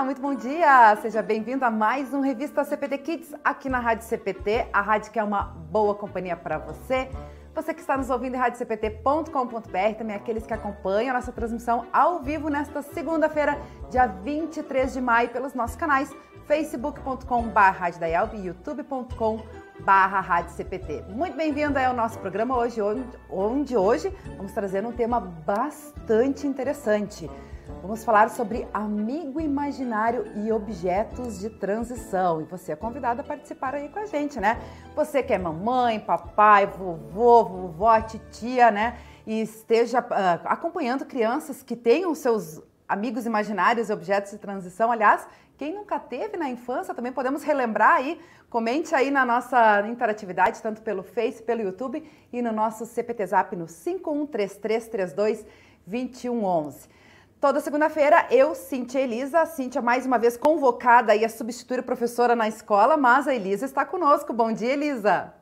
Olá, muito bom dia! Seja bem-vindo a mais um Revista CPT Kids aqui na Rádio CPT, a rádio que é uma boa companhia para você. Você que está nos ouvindo em radiocpt.com.br, também aqueles que acompanham a nossa transmissão ao vivo nesta segunda-feira, dia 23 de maio, pelos nossos canais facebook.com.br e youtube.com.br. Muito bem-vindo ao nosso programa hoje, onde hoje vamos trazer um tema bastante interessante. Vamos falar sobre amigo imaginário e objetos de transição. E você é convidado a participar aí com a gente, né? Você que é mamãe, papai, vovô, vovó, titia, né? E esteja uh, acompanhando crianças que tenham seus amigos imaginários e objetos de transição. Aliás, quem nunca teve na infância, também podemos relembrar aí. Comente aí na nossa interatividade, tanto pelo Face, pelo YouTube e no nosso CPT Zap no 513332 2111. Toda segunda-feira, eu, Cíntia Elisa, Cíntia mais uma vez convocada aí a substituir professora na escola, mas a Elisa está conosco. Bom dia, Elisa.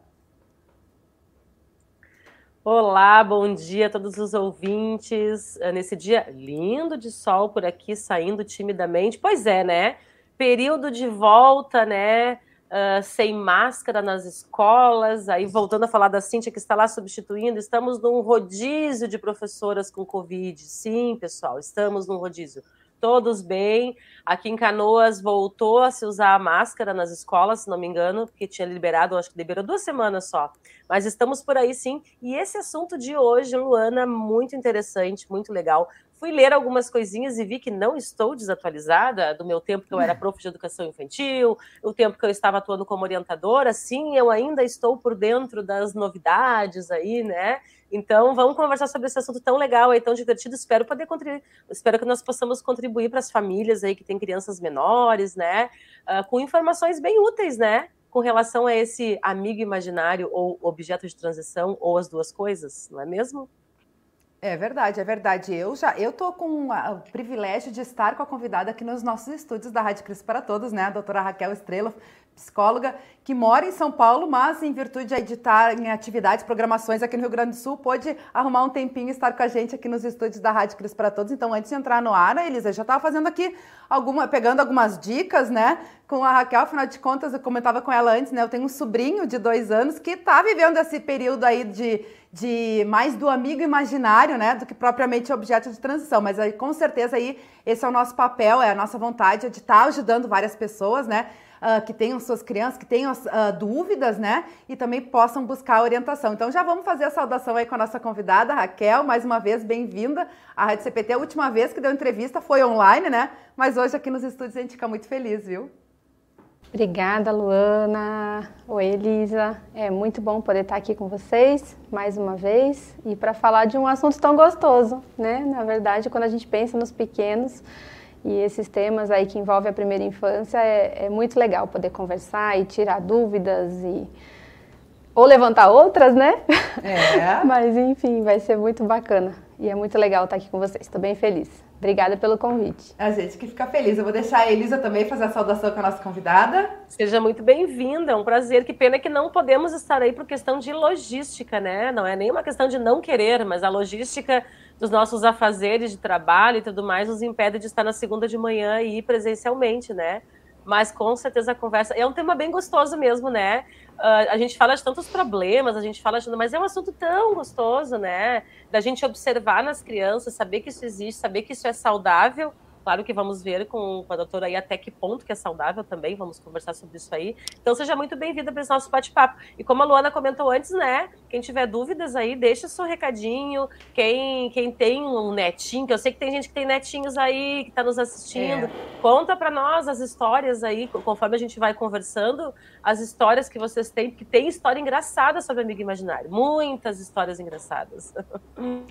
Olá, bom dia a todos os ouvintes. Eh, nesse dia lindo de sol por aqui, saindo timidamente. Pois é, né? Período de volta, né? Uh, sem máscara nas escolas. Aí, voltando a falar da Cíntia, que está lá substituindo, estamos num rodízio de professoras com Covid. Sim, pessoal, estamos num rodízio. Todos bem. Aqui em Canoas voltou a se usar a máscara nas escolas, se não me engano, porque tinha liberado, acho que liberou duas semanas só. Mas estamos por aí sim. E esse assunto de hoje, Luana, muito interessante, muito legal. Fui ler algumas coisinhas e vi que não estou desatualizada do meu tempo que eu era prof de educação infantil, o tempo que eu estava atuando como orientadora. Sim, eu ainda estou por dentro das novidades aí, né? Então, vamos conversar sobre esse assunto tão legal aí, tão divertido. Espero poder contribuir, espero que nós possamos contribuir para as famílias aí que têm crianças menores, né? Uh, com informações bem úteis, né? Com relação a esse amigo imaginário ou objeto de transição, ou as duas coisas, não é mesmo? É verdade, é verdade. Eu já eu tô com o privilégio de estar com a convidada aqui nos nossos estúdios da Rádio Cris para Todos, né? A doutora Raquel Estrela, psicóloga que mora em São Paulo, mas em virtude de editar em atividades, programações aqui no Rio Grande do Sul, pôde arrumar um tempinho e estar com a gente aqui nos estúdios da Rádio Cris para Todos. Então, antes de entrar no ar, a Elisa já estava fazendo aqui alguma, pegando algumas dicas, né? Com a Raquel, afinal de contas, eu comentava com ela antes, né? Eu tenho um sobrinho de dois anos que está vivendo esse período aí de de mais do amigo imaginário, né, do que propriamente objeto de transição. Mas aí, com certeza aí esse é o nosso papel, é a nossa vontade de estar tá ajudando várias pessoas, né, uh, que tenham suas crianças, que tenham uh, dúvidas, né, e também possam buscar orientação. Então já vamos fazer a saudação aí com a nossa convidada, Raquel, mais uma vez bem-vinda à Rádio CPT. A última vez que deu entrevista foi online, né, mas hoje aqui nos estúdios a gente fica muito feliz, viu? Obrigada, Luana. Oi, Elisa. É muito bom poder estar aqui com vocês mais uma vez e para falar de um assunto tão gostoso, né? Na verdade, quando a gente pensa nos pequenos e esses temas aí que envolvem a primeira infância, é, é muito legal poder conversar e tirar dúvidas e ou levantar outras, né? É. Mas enfim, vai ser muito bacana e é muito legal estar aqui com vocês. Estou bem feliz. Obrigada pelo convite. A gente que fica feliz. Eu vou deixar a Elisa também fazer a saudação com a nossa convidada. Seja muito bem-vinda, é um prazer. Que pena que não podemos estar aí por questão de logística, né? Não é nenhuma questão de não querer, mas a logística dos nossos afazeres de trabalho e tudo mais nos impede de estar na segunda de manhã e ir presencialmente, né? Mas com certeza a conversa. É um tema bem gostoso mesmo, né? Uh, a gente fala de tantos problemas, a gente fala de. Mas é um assunto tão gostoso, né? Da gente observar nas crianças, saber que isso existe, saber que isso é saudável Claro que vamos ver com, com a doutora aí até que ponto que é saudável também, vamos conversar sobre isso aí. Então seja muito bem-vinda para esse nosso bate-papo. E como a Luana comentou antes, né? Quem tiver dúvidas aí, deixa seu recadinho. Quem, quem tem um netinho, que eu sei que tem gente que tem netinhos aí, que está nos assistindo, é. conta para nós as histórias aí, conforme a gente vai conversando, as histórias que vocês têm, porque tem história engraçada sobre Amigo Imaginário. Muitas histórias engraçadas.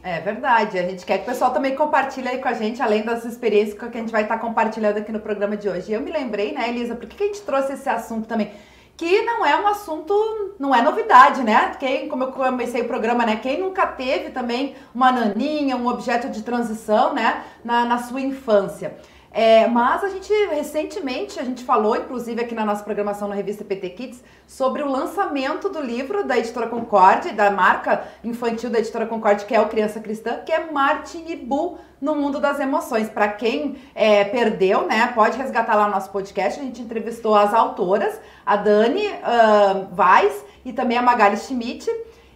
É verdade. A gente quer que o pessoal também compartilhe aí com a gente, além das experiências que a gente vai estar compartilhando aqui no programa de hoje. E eu me lembrei, né, Elisa, por que, a gente trouxe esse assunto também? Que não é um assunto, não é novidade, né? Quem, como eu comecei o programa, né? Quem nunca teve também uma naninha, um objeto de transição, né? Na, na sua infância. É, mas a gente recentemente a gente falou, inclusive aqui na nossa programação na revista PT Kids, sobre o lançamento do livro da editora Concorde, da marca infantil da editora Concorde, que é o Criança Cristã, que é Martin e Bu no mundo das emoções. Para quem é, perdeu, né, pode resgatar lá no nosso podcast. A gente entrevistou as autoras, a Dani uh, Vaz e também a Magali Schmidt.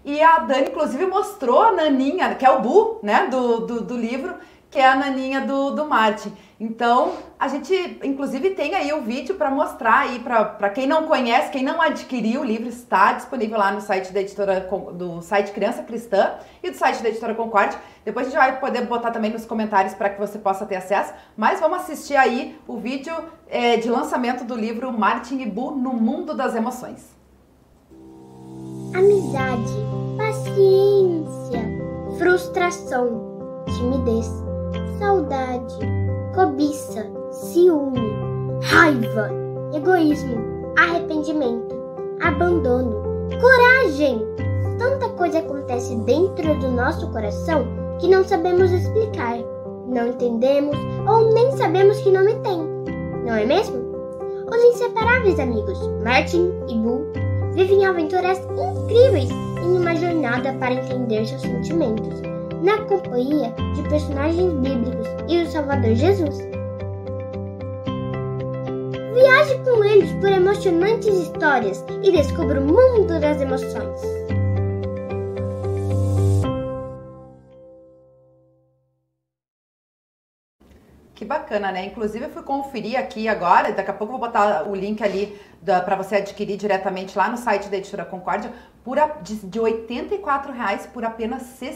E a Dani, inclusive, mostrou a Naninha, que é o Bu, né, do, do, do livro, que é a naninha do, do Martin. Então, a gente, inclusive, tem aí o vídeo para mostrar aí para quem não conhece, quem não adquiriu o livro, está disponível lá no site da editora, do site Criança Cristã e do site da editora Concorde. Depois a gente vai poder botar também nos comentários para que você possa ter acesso. Mas vamos assistir aí o vídeo é, de lançamento do livro Martin e Bu no Mundo das Emoções. Amizade, paciência, frustração, timidez saudade, cobiça, ciúme, raiva, egoísmo, arrependimento, abandono, coragem. Tanta coisa acontece dentro do nosso coração que não sabemos explicar, não entendemos ou nem sabemos que nome tem, não é mesmo? Os inseparáveis amigos Martin e Boo vivem aventuras incríveis em uma jornada para entender seus sentimentos na companhia de personagens bíblicos e do Salvador Jesus. Viaje com eles por emocionantes histórias e descubra o mundo das emoções. Que bacana, né? Inclusive eu fui conferir aqui agora, daqui a pouco eu vou botar o link ali para você adquirir diretamente lá no site da Editora Concórdia por a, de, de R$ reais por apenas R$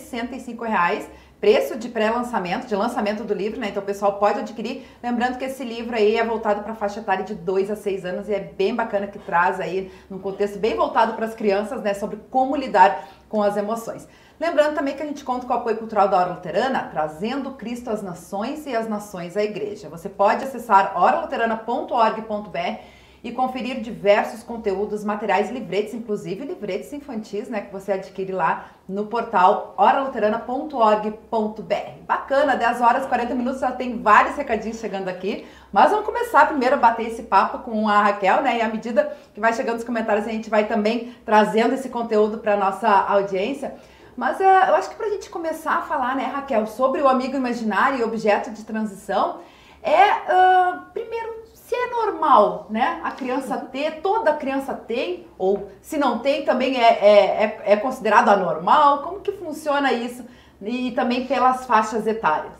reais preço de pré-lançamento, de lançamento do livro, né? Então o pessoal pode adquirir. Lembrando que esse livro aí é voltado para a faixa etária de 2 a 6 anos e é bem bacana que traz aí num contexto bem voltado para as crianças, né, sobre como lidar com as emoções. Lembrando também que a gente conta com o apoio cultural da Hora Luterana, trazendo Cristo às nações e as nações à igreja. Você pode acessar oraluterana.org.br e conferir diversos conteúdos, materiais, livretes, inclusive livretes infantis, né, que você adquire lá no portal oraluterana.org.br. Bacana, 10 horas e 40 minutos, já tem vários recadinhos chegando aqui, mas vamos começar primeiro a bater esse papo com a Raquel, né, e à medida que vai chegando os comentários, a gente vai também trazendo esse conteúdo para nossa audiência. Mas uh, eu acho que para a gente começar a falar, né, Raquel, sobre o amigo imaginário e objeto de transição, é uh, primeiro se é normal, né, a criança ter, toda criança tem, ou se não tem, também é, é, é, é considerado anormal? Como que funciona isso? E também pelas faixas etárias?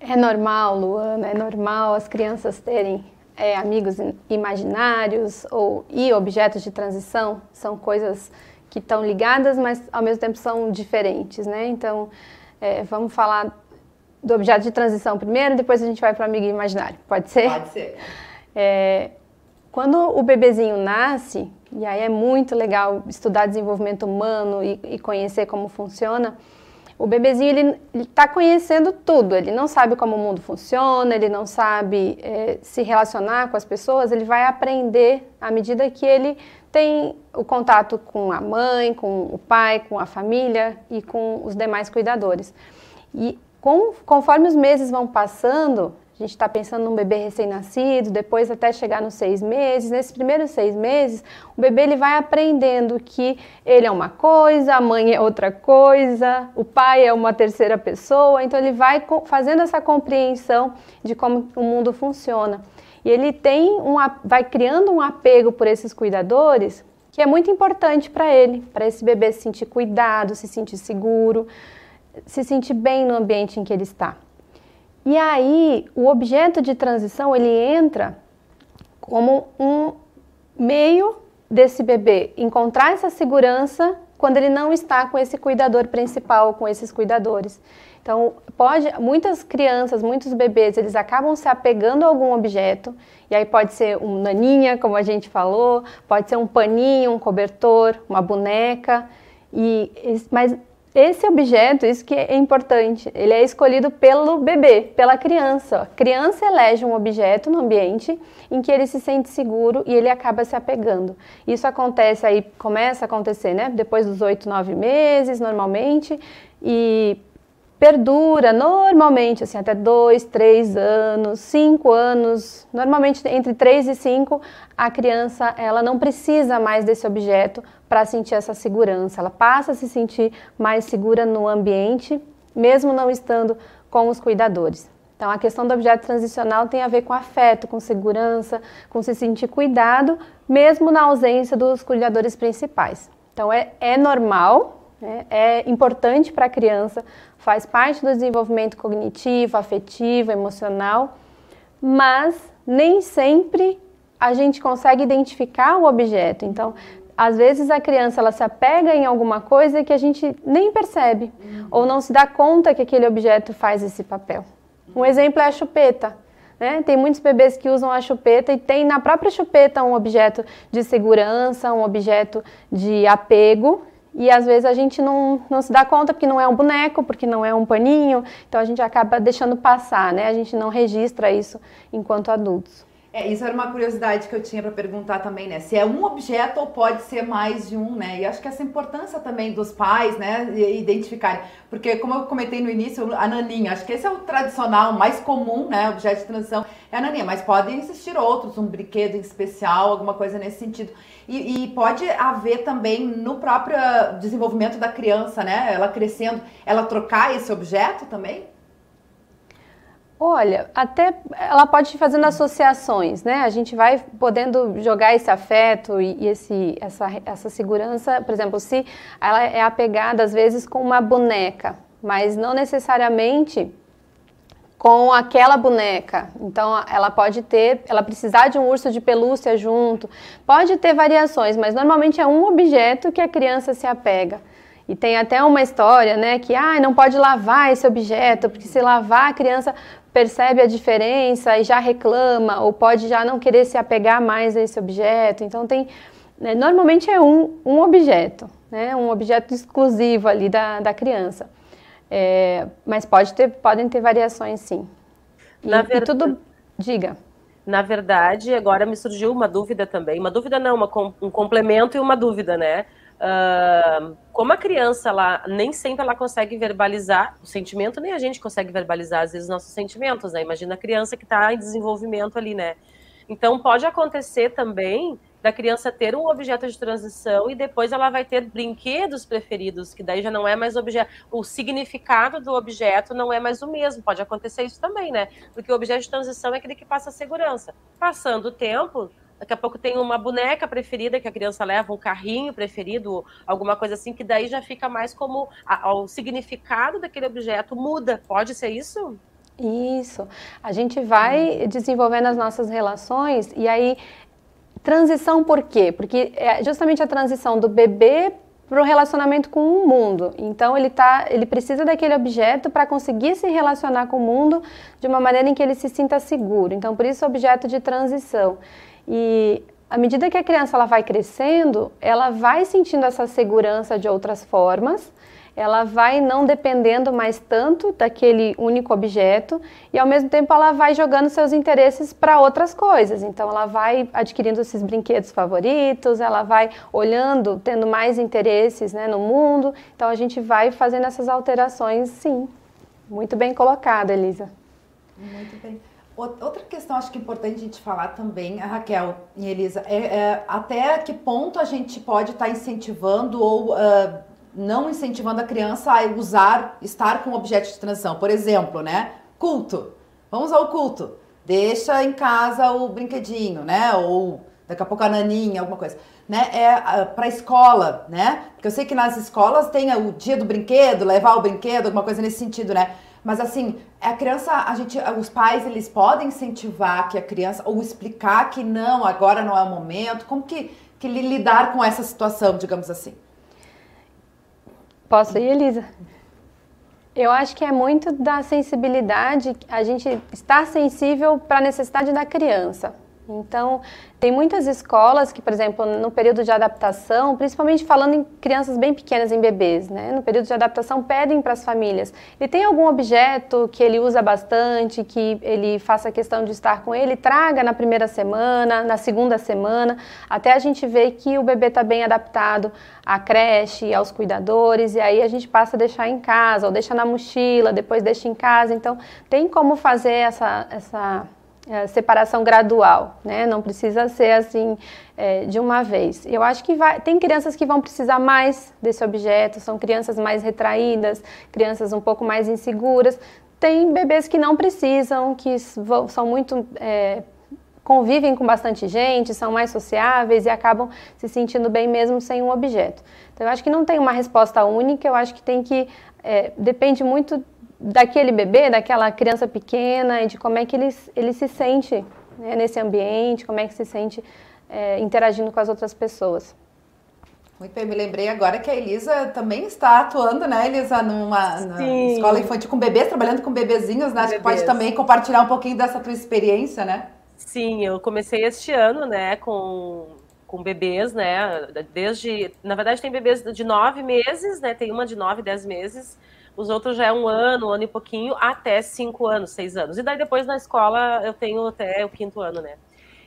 É normal, Luana, é normal as crianças terem é, amigos imaginários ou, e objetos de transição. São coisas que estão ligadas, mas ao mesmo tempo são diferentes, né? Então, é, vamos falar do objeto de transição primeiro, depois a gente vai para o amigo imaginário. Pode ser? Pode ser. É, quando o bebezinho nasce, e aí é muito legal estudar desenvolvimento humano e, e conhecer como funciona, o bebezinho ele está conhecendo tudo, ele não sabe como o mundo funciona, ele não sabe é, se relacionar com as pessoas, ele vai aprender à medida que ele tem o contato com a mãe, com o pai, com a família e com os demais cuidadores. E com, conforme os meses vão passando, a gente está pensando num bebê recém-nascido, depois até chegar nos seis meses. Nesses primeiros seis meses, o bebê ele vai aprendendo que ele é uma coisa, a mãe é outra coisa, o pai é uma terceira pessoa. Então ele vai fazendo essa compreensão de como o mundo funciona. E ele tem um, vai criando um apego por esses cuidadores que é muito importante para ele, para esse bebê se sentir cuidado, se sentir seguro se sentir bem no ambiente em que ele está. E aí, o objeto de transição, ele entra como um meio desse bebê encontrar essa segurança quando ele não está com esse cuidador principal, com esses cuidadores. Então, pode, muitas crianças, muitos bebês, eles acabam se apegando a algum objeto, e aí pode ser um naninha, como a gente falou, pode ser um paninho, um cobertor, uma boneca, e, mas esse objeto, isso que é importante, ele é escolhido pelo bebê, pela criança. A criança elege um objeto no ambiente em que ele se sente seguro e ele acaba se apegando. Isso acontece aí, começa a acontecer, né? Depois dos oito, nove meses, normalmente, e perdura normalmente assim até dois, três anos, cinco anos, normalmente entre três e cinco a criança ela não precisa mais desse objeto para sentir essa segurança, ela passa a se sentir mais segura no ambiente, mesmo não estando com os cuidadores. Então a questão do objeto transicional tem a ver com afeto, com segurança, com se sentir cuidado, mesmo na ausência dos cuidadores principais. Então é, é normal, né, é importante para a criança faz parte do desenvolvimento cognitivo, afetivo, emocional, mas nem sempre a gente consegue identificar o objeto. Então, às vezes a criança ela se apega em alguma coisa que a gente nem percebe uhum. ou não se dá conta que aquele objeto faz esse papel. Um exemplo é a chupeta. Né? Tem muitos bebês que usam a chupeta e tem na própria chupeta um objeto de segurança, um objeto de apego e às vezes a gente não, não se dá conta porque não é um boneco, porque não é um paninho, então a gente acaba deixando passar, né? A gente não registra isso enquanto adultos. É, isso era uma curiosidade que eu tinha para perguntar também, né? Se é um objeto ou pode ser mais de um, né? E acho que essa importância também dos pais, né, identificarem. Porque, como eu comentei no início, a naninha, acho que esse é o tradicional, mais comum, né? Objeto de transição é a naninha, mas podem existir outros, um brinquedo especial, alguma coisa nesse sentido. E, e pode haver também no próprio desenvolvimento da criança, né? Ela crescendo, ela trocar esse objeto também? Olha, até ela pode ir fazendo associações, né? A gente vai podendo jogar esse afeto e, e esse, essa, essa segurança. Por exemplo, se ela é apegada às vezes com uma boneca, mas não necessariamente com aquela boneca. Então, ela pode ter, ela precisar de um urso de pelúcia junto. Pode ter variações, mas normalmente é um objeto que a criança se apega. E tem até uma história, né, que ah, não pode lavar esse objeto, porque se lavar a criança percebe a diferença e já reclama, ou pode já não querer se apegar mais a esse objeto. Então tem, né, normalmente é um, um objeto, né, um objeto exclusivo ali da, da criança. É, mas pode ter, podem ter variações sim. E, Na verdade, tudo, diga. Na verdade, agora me surgiu uma dúvida também, uma dúvida não, uma, um complemento e uma dúvida, né? Uh, como a criança ela nem sempre ela consegue verbalizar o sentimento, nem a gente consegue verbalizar às vezes nossos sentimentos, né? Imagina a criança que está em desenvolvimento ali, né? Então pode acontecer também da criança ter um objeto de transição e depois ela vai ter brinquedos preferidos, que daí já não é mais objeto. O significado do objeto não é mais o mesmo. Pode acontecer isso também, né? Porque o objeto de transição é aquele que passa segurança. Passando o tempo, Daqui a pouco tem uma boneca preferida que a criança leva, um carrinho preferido, alguma coisa assim, que daí já fica mais como a, o significado daquele objeto muda. Pode ser isso? Isso. A gente vai desenvolvendo as nossas relações e aí transição por quê? Porque é justamente a transição do bebê para o relacionamento com o mundo. Então ele tá, ele precisa daquele objeto para conseguir se relacionar com o mundo de uma maneira em que ele se sinta seguro. Então por isso objeto de transição. E à medida que a criança ela vai crescendo, ela vai sentindo essa segurança de outras formas, ela vai não dependendo mais tanto daquele único objeto e ao mesmo tempo ela vai jogando seus interesses para outras coisas. Então ela vai adquirindo esses brinquedos favoritos, ela vai olhando, tendo mais interesses né, no mundo. Então a gente vai fazendo essas alterações, sim. Muito bem colocada, Elisa. Muito bem. Outra questão acho que é importante a gente falar também, Raquel e Elisa, é, é até que ponto a gente pode estar tá incentivando ou uh, não incentivando a criança a usar, estar com objeto de transição. Por exemplo, né? Culto. Vamos ao culto. Deixa em casa o brinquedinho, né? Ou daqui a pouco a naninha, alguma coisa. Né? É uh, para escola, né? Porque eu sei que nas escolas tem o dia do brinquedo, levar o brinquedo, alguma coisa nesse sentido, né? Mas assim, a criança, a gente, os pais, eles podem incentivar que a criança, ou explicar que não, agora não é o momento. Como que, que lidar com essa situação, digamos assim? Posso ir, Elisa? Eu acho que é muito da sensibilidade, a gente estar sensível para a necessidade da criança. Então, tem muitas escolas que, por exemplo, no período de adaptação, principalmente falando em crianças bem pequenas, em bebês, né? No período de adaptação, pedem para as famílias. Ele tem algum objeto que ele usa bastante, que ele faça questão de estar com ele, traga na primeira semana, na segunda semana, até a gente ver que o bebê está bem adaptado à creche, aos cuidadores, e aí a gente passa a deixar em casa, ou deixa na mochila, depois deixa em casa. Então, tem como fazer essa, essa é, separação gradual, né? Não precisa ser assim é, de uma vez. Eu acho que vai, tem crianças que vão precisar mais desse objeto, são crianças mais retraídas, crianças um pouco mais inseguras. Tem bebês que não precisam, que são muito é, convivem com bastante gente, são mais sociáveis e acabam se sentindo bem mesmo sem um objeto. Então, eu acho que não tem uma resposta única, eu acho que tem que. É, depende muito daquele bebê, daquela criança pequena e de como é que ele, ele se sente né, nesse ambiente, como é que se sente é, interagindo com as outras pessoas. Muito bem, me lembrei agora que a Elisa também está atuando, né, Elisa, numa escola infantil com bebês, trabalhando com bebezinhos, né? Acho que pode também compartilhar um pouquinho dessa tua experiência, né? Sim, eu comecei este ano, né, com, com bebês, né, desde, na verdade tem bebês de nove meses, né, tem uma de nove, dez meses, os outros já é um ano, um ano e pouquinho, até cinco anos, seis anos. E daí depois na escola eu tenho até o quinto ano, né?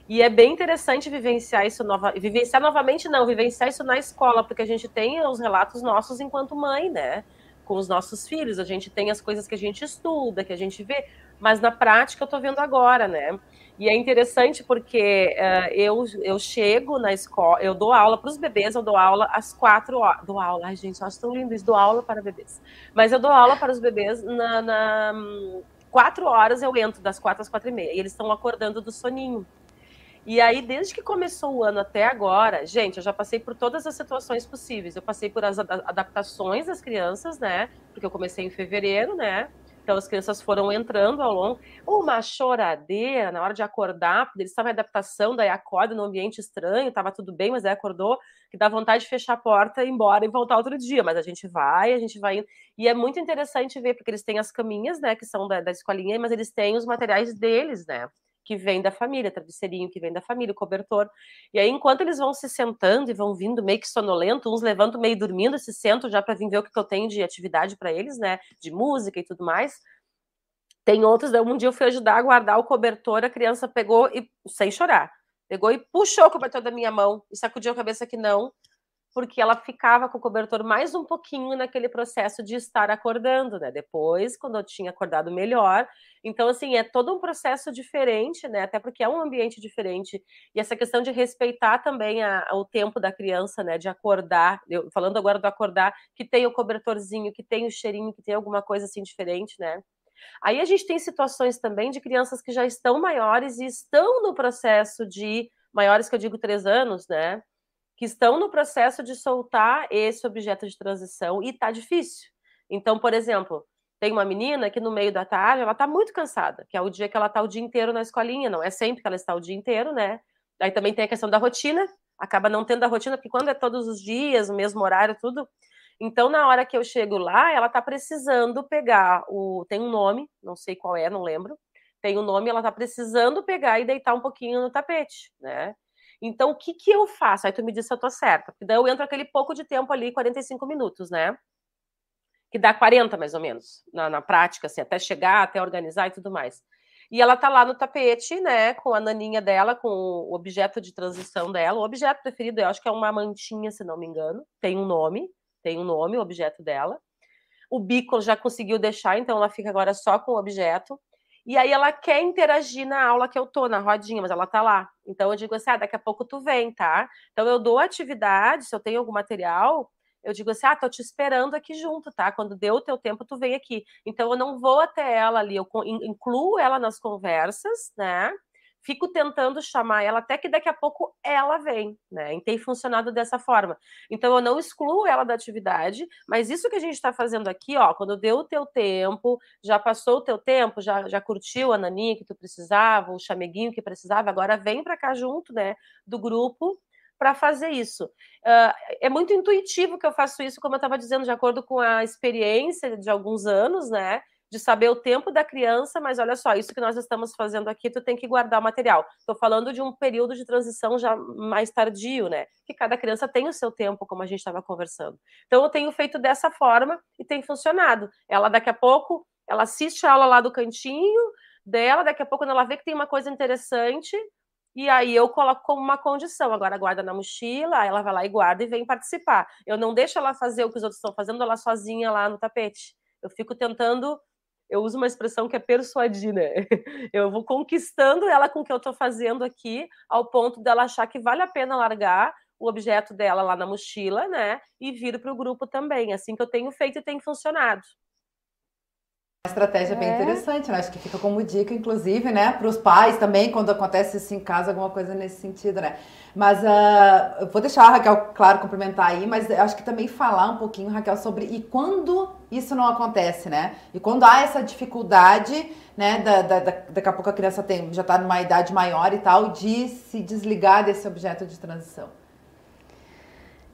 E é bem interessante vivenciar isso nova, vivenciar novamente não, vivenciar isso na escola, porque a gente tem os relatos nossos enquanto mãe, né? Com os nossos filhos, a gente tem as coisas que a gente estuda, que a gente vê, mas na prática eu tô vendo agora, né? E é interessante porque uh, eu, eu chego na escola, eu dou aula para os bebês, eu dou aula às quatro horas. Dou aula, ai gente, eu acho tão lindo isso, dou aula para bebês. Mas eu dou aula para os bebês na, na quatro horas eu entro, das quatro às quatro e meia, e eles estão acordando do soninho. E aí, desde que começou o ano até agora, gente, eu já passei por todas as situações possíveis. Eu passei por as adaptações das crianças, né? Porque eu comecei em fevereiro, né? Então as crianças foram entrando ao longo. Uma choradeira na hora de acordar, porque eles estavam em adaptação, daí acorda num ambiente estranho, estava tudo bem, mas aí acordou, que dá vontade de fechar a porta, ir embora e voltar outro dia. Mas a gente vai, a gente vai indo. E é muito interessante ver, porque eles têm as caminhas, né, que são da, da escolinha, mas eles têm os materiais deles, né? Que vem da família, travesseirinho que vem da família, cobertor. E aí, enquanto eles vão se sentando e vão vindo meio que sonolento, uns levantam meio dormindo, se sentam já para vir ver o que eu tenho de atividade para eles, né? De música e tudo mais. Tem outros, um dia eu fui ajudar a guardar o cobertor, a criança pegou e, sem chorar, pegou e puxou o cobertor da minha mão e sacudiu a cabeça que não, porque ela ficava com o cobertor mais um pouquinho naquele processo de estar acordando, né? Depois, quando eu tinha acordado melhor. Então, assim, é todo um processo diferente, né? Até porque é um ambiente diferente. E essa questão de respeitar também a, a, o tempo da criança, né? De acordar, eu, falando agora do acordar, que tem o cobertorzinho, que tem o cheirinho, que tem alguma coisa assim diferente, né? Aí a gente tem situações também de crianças que já estão maiores e estão no processo de maiores que eu digo três anos, né? Que estão no processo de soltar esse objeto de transição e tá difícil. Então, por exemplo, tem uma menina que no meio da tarde ela tá muito cansada, que é o dia que ela tá o dia inteiro na escolinha, não é sempre que ela está o dia inteiro, né? Aí também tem a questão da rotina, acaba não tendo a rotina, porque quando é todos os dias, o mesmo horário, tudo. Então, na hora que eu chego lá, ela tá precisando pegar o. Tem um nome, não sei qual é, não lembro. Tem um nome, ela tá precisando pegar e deitar um pouquinho no tapete, né? Então, o que, que eu faço? Aí tu me diz se eu tô certa. Porque daí eu entro aquele pouco de tempo ali, 45 minutos, né? Que dá 40, mais ou menos, na, na prática, assim, até chegar, até organizar e tudo mais. E ela tá lá no tapete, né, com a naninha dela, com o objeto de transição dela. O objeto preferido, eu acho que é uma mantinha, se não me engano. Tem um nome, tem um nome, o objeto dela. O bico já conseguiu deixar, então ela fica agora só com o objeto. E aí ela quer interagir na aula que eu tô, na rodinha, mas ela tá lá. Então eu digo assim: ah, daqui a pouco tu vem, tá? Então eu dou atividade, se eu tenho algum material, eu digo assim: ah, tô te esperando aqui junto, tá? Quando deu o teu tempo, tu vem aqui. Então eu não vou até ela ali, eu incluo ela nas conversas, né? Fico tentando chamar ela até que daqui a pouco ela vem, né? E tem funcionado dessa forma. Então eu não excluo ela da atividade, mas isso que a gente está fazendo aqui, ó, quando deu o teu tempo, já passou o teu tempo, já, já curtiu a naninha que tu precisava, o chameguinho que precisava, agora vem para cá junto, né, do grupo para fazer isso. Uh, é muito intuitivo que eu faço isso, como eu estava dizendo, de acordo com a experiência de alguns anos, né? De saber o tempo da criança, mas olha só, isso que nós estamos fazendo aqui, tu tem que guardar o material. Estou falando de um período de transição já mais tardio, né? Que cada criança tem o seu tempo, como a gente estava conversando. Então eu tenho feito dessa forma e tem funcionado. Ela daqui a pouco, ela assiste a aula lá do cantinho dela, daqui a pouco quando ela vê que tem uma coisa interessante, e aí eu coloco como uma condição. Agora guarda na mochila, ela vai lá e guarda e vem participar. Eu não deixo ela fazer o que os outros estão fazendo, ela sozinha lá no tapete. Eu fico tentando eu uso uma expressão que é persuadir, né? Eu vou conquistando ela com o que eu estou fazendo aqui, ao ponto dela achar que vale a pena largar o objeto dela lá na mochila, né? E vir para o grupo também. Assim que eu tenho feito e tem funcionado. Uma estratégia é. bem interessante, né? Acho que fica como dica, inclusive, né, para os pais também, quando acontece isso em casa, alguma coisa nesse sentido, né? Mas uh, vou deixar a Raquel, claro, complementar aí, mas acho que também falar um pouquinho, Raquel, sobre e quando isso não acontece, né? E quando há essa dificuldade, né, da, da, da daqui a pouco a criança tem, já está numa idade maior e tal, de se desligar desse objeto de transição.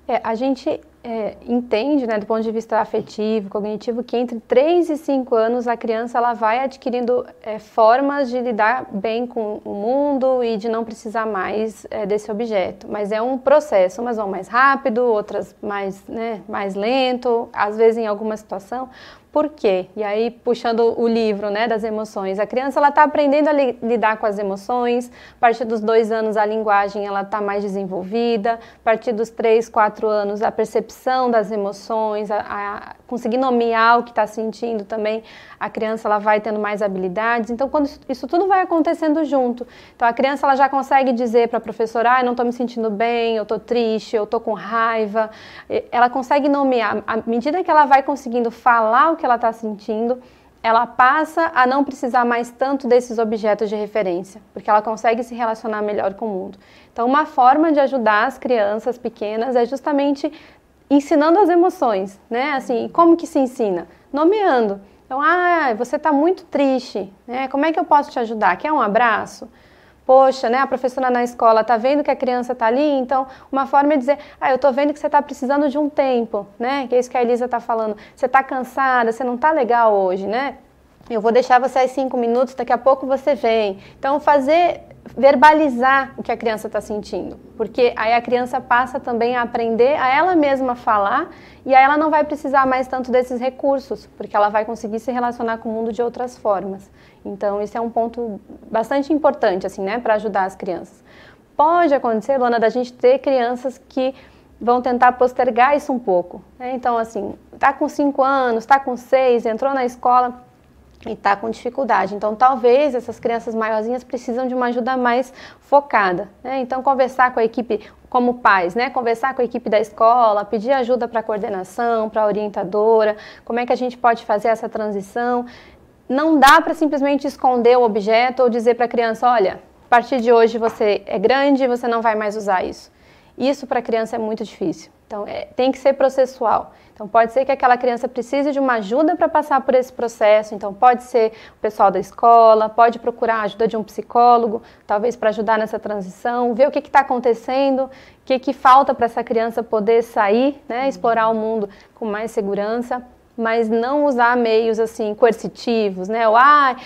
É, a gente é, entende, né, do ponto de vista afetivo, cognitivo, que entre 3 e 5 anos a criança ela vai adquirindo é, formas de lidar bem com o mundo e de não precisar mais é, desse objeto. Mas é um processo, umas vão mais rápido, outras mais, né, mais lento, às vezes em alguma situação. Por quê? E aí, puxando o livro né, das emoções, a criança ela está aprendendo a li lidar com as emoções, a partir dos dois anos a linguagem ela está mais desenvolvida, a partir dos três, quatro anos a percepção das emoções, a, a conseguir nomear o que está sentindo também, a criança ela vai tendo mais habilidades. Então, quando isso, isso, tudo vai acontecendo junto, então a criança ela já consegue dizer para a professora, ah, não estou me sentindo bem, eu estou triste, eu estou com raiva. Ela consegue nomear. À medida que ela vai conseguindo falar o que ela está sentindo, ela passa a não precisar mais tanto desses objetos de referência, porque ela consegue se relacionar melhor com o mundo. Então, uma forma de ajudar as crianças pequenas é justamente ensinando as emoções, né? Assim, como que se ensina? Nomeando. Então, ah, você está muito triste, né? Como é que eu posso te ajudar? Quer um abraço? Poxa, né? A professora na escola está vendo que a criança está ali, então uma forma é dizer, ah, eu estou vendo que você está precisando de um tempo, né? Que é isso que a Elisa está falando. Você está cansada, você não está legal hoje, né? Eu vou deixar você às cinco minutos, daqui a pouco você vem. Então, fazer verbalizar o que a criança está sentindo, porque aí a criança passa também a aprender a ela mesma falar e aí ela não vai precisar mais tanto desses recursos, porque ela vai conseguir se relacionar com o mundo de outras formas. Então, esse é um ponto bastante importante, assim, né, para ajudar as crianças. Pode acontecer, Luana, da gente ter crianças que vão tentar postergar isso um pouco. Né? Então, assim, tá com cinco anos, tá com seis, entrou na escola, e está com dificuldade. Então, talvez essas crianças maiorzinhas precisam de uma ajuda mais focada. Né? Então, conversar com a equipe, como pais, né? conversar com a equipe da escola, pedir ajuda para a coordenação, para a orientadora, como é que a gente pode fazer essa transição. Não dá para simplesmente esconder o objeto ou dizer para a criança: olha, a partir de hoje você é grande você não vai mais usar isso. Isso para a criança é muito difícil. Então, é, tem que ser processual. Então, pode ser que aquela criança precise de uma ajuda para passar por esse processo. Então, pode ser o pessoal da escola, pode procurar a ajuda de um psicólogo, talvez para ajudar nessa transição, ver o que está acontecendo, o que, que falta para essa criança poder sair, né, explorar o mundo com mais segurança, mas não usar meios assim coercitivos, né? Ou, ah,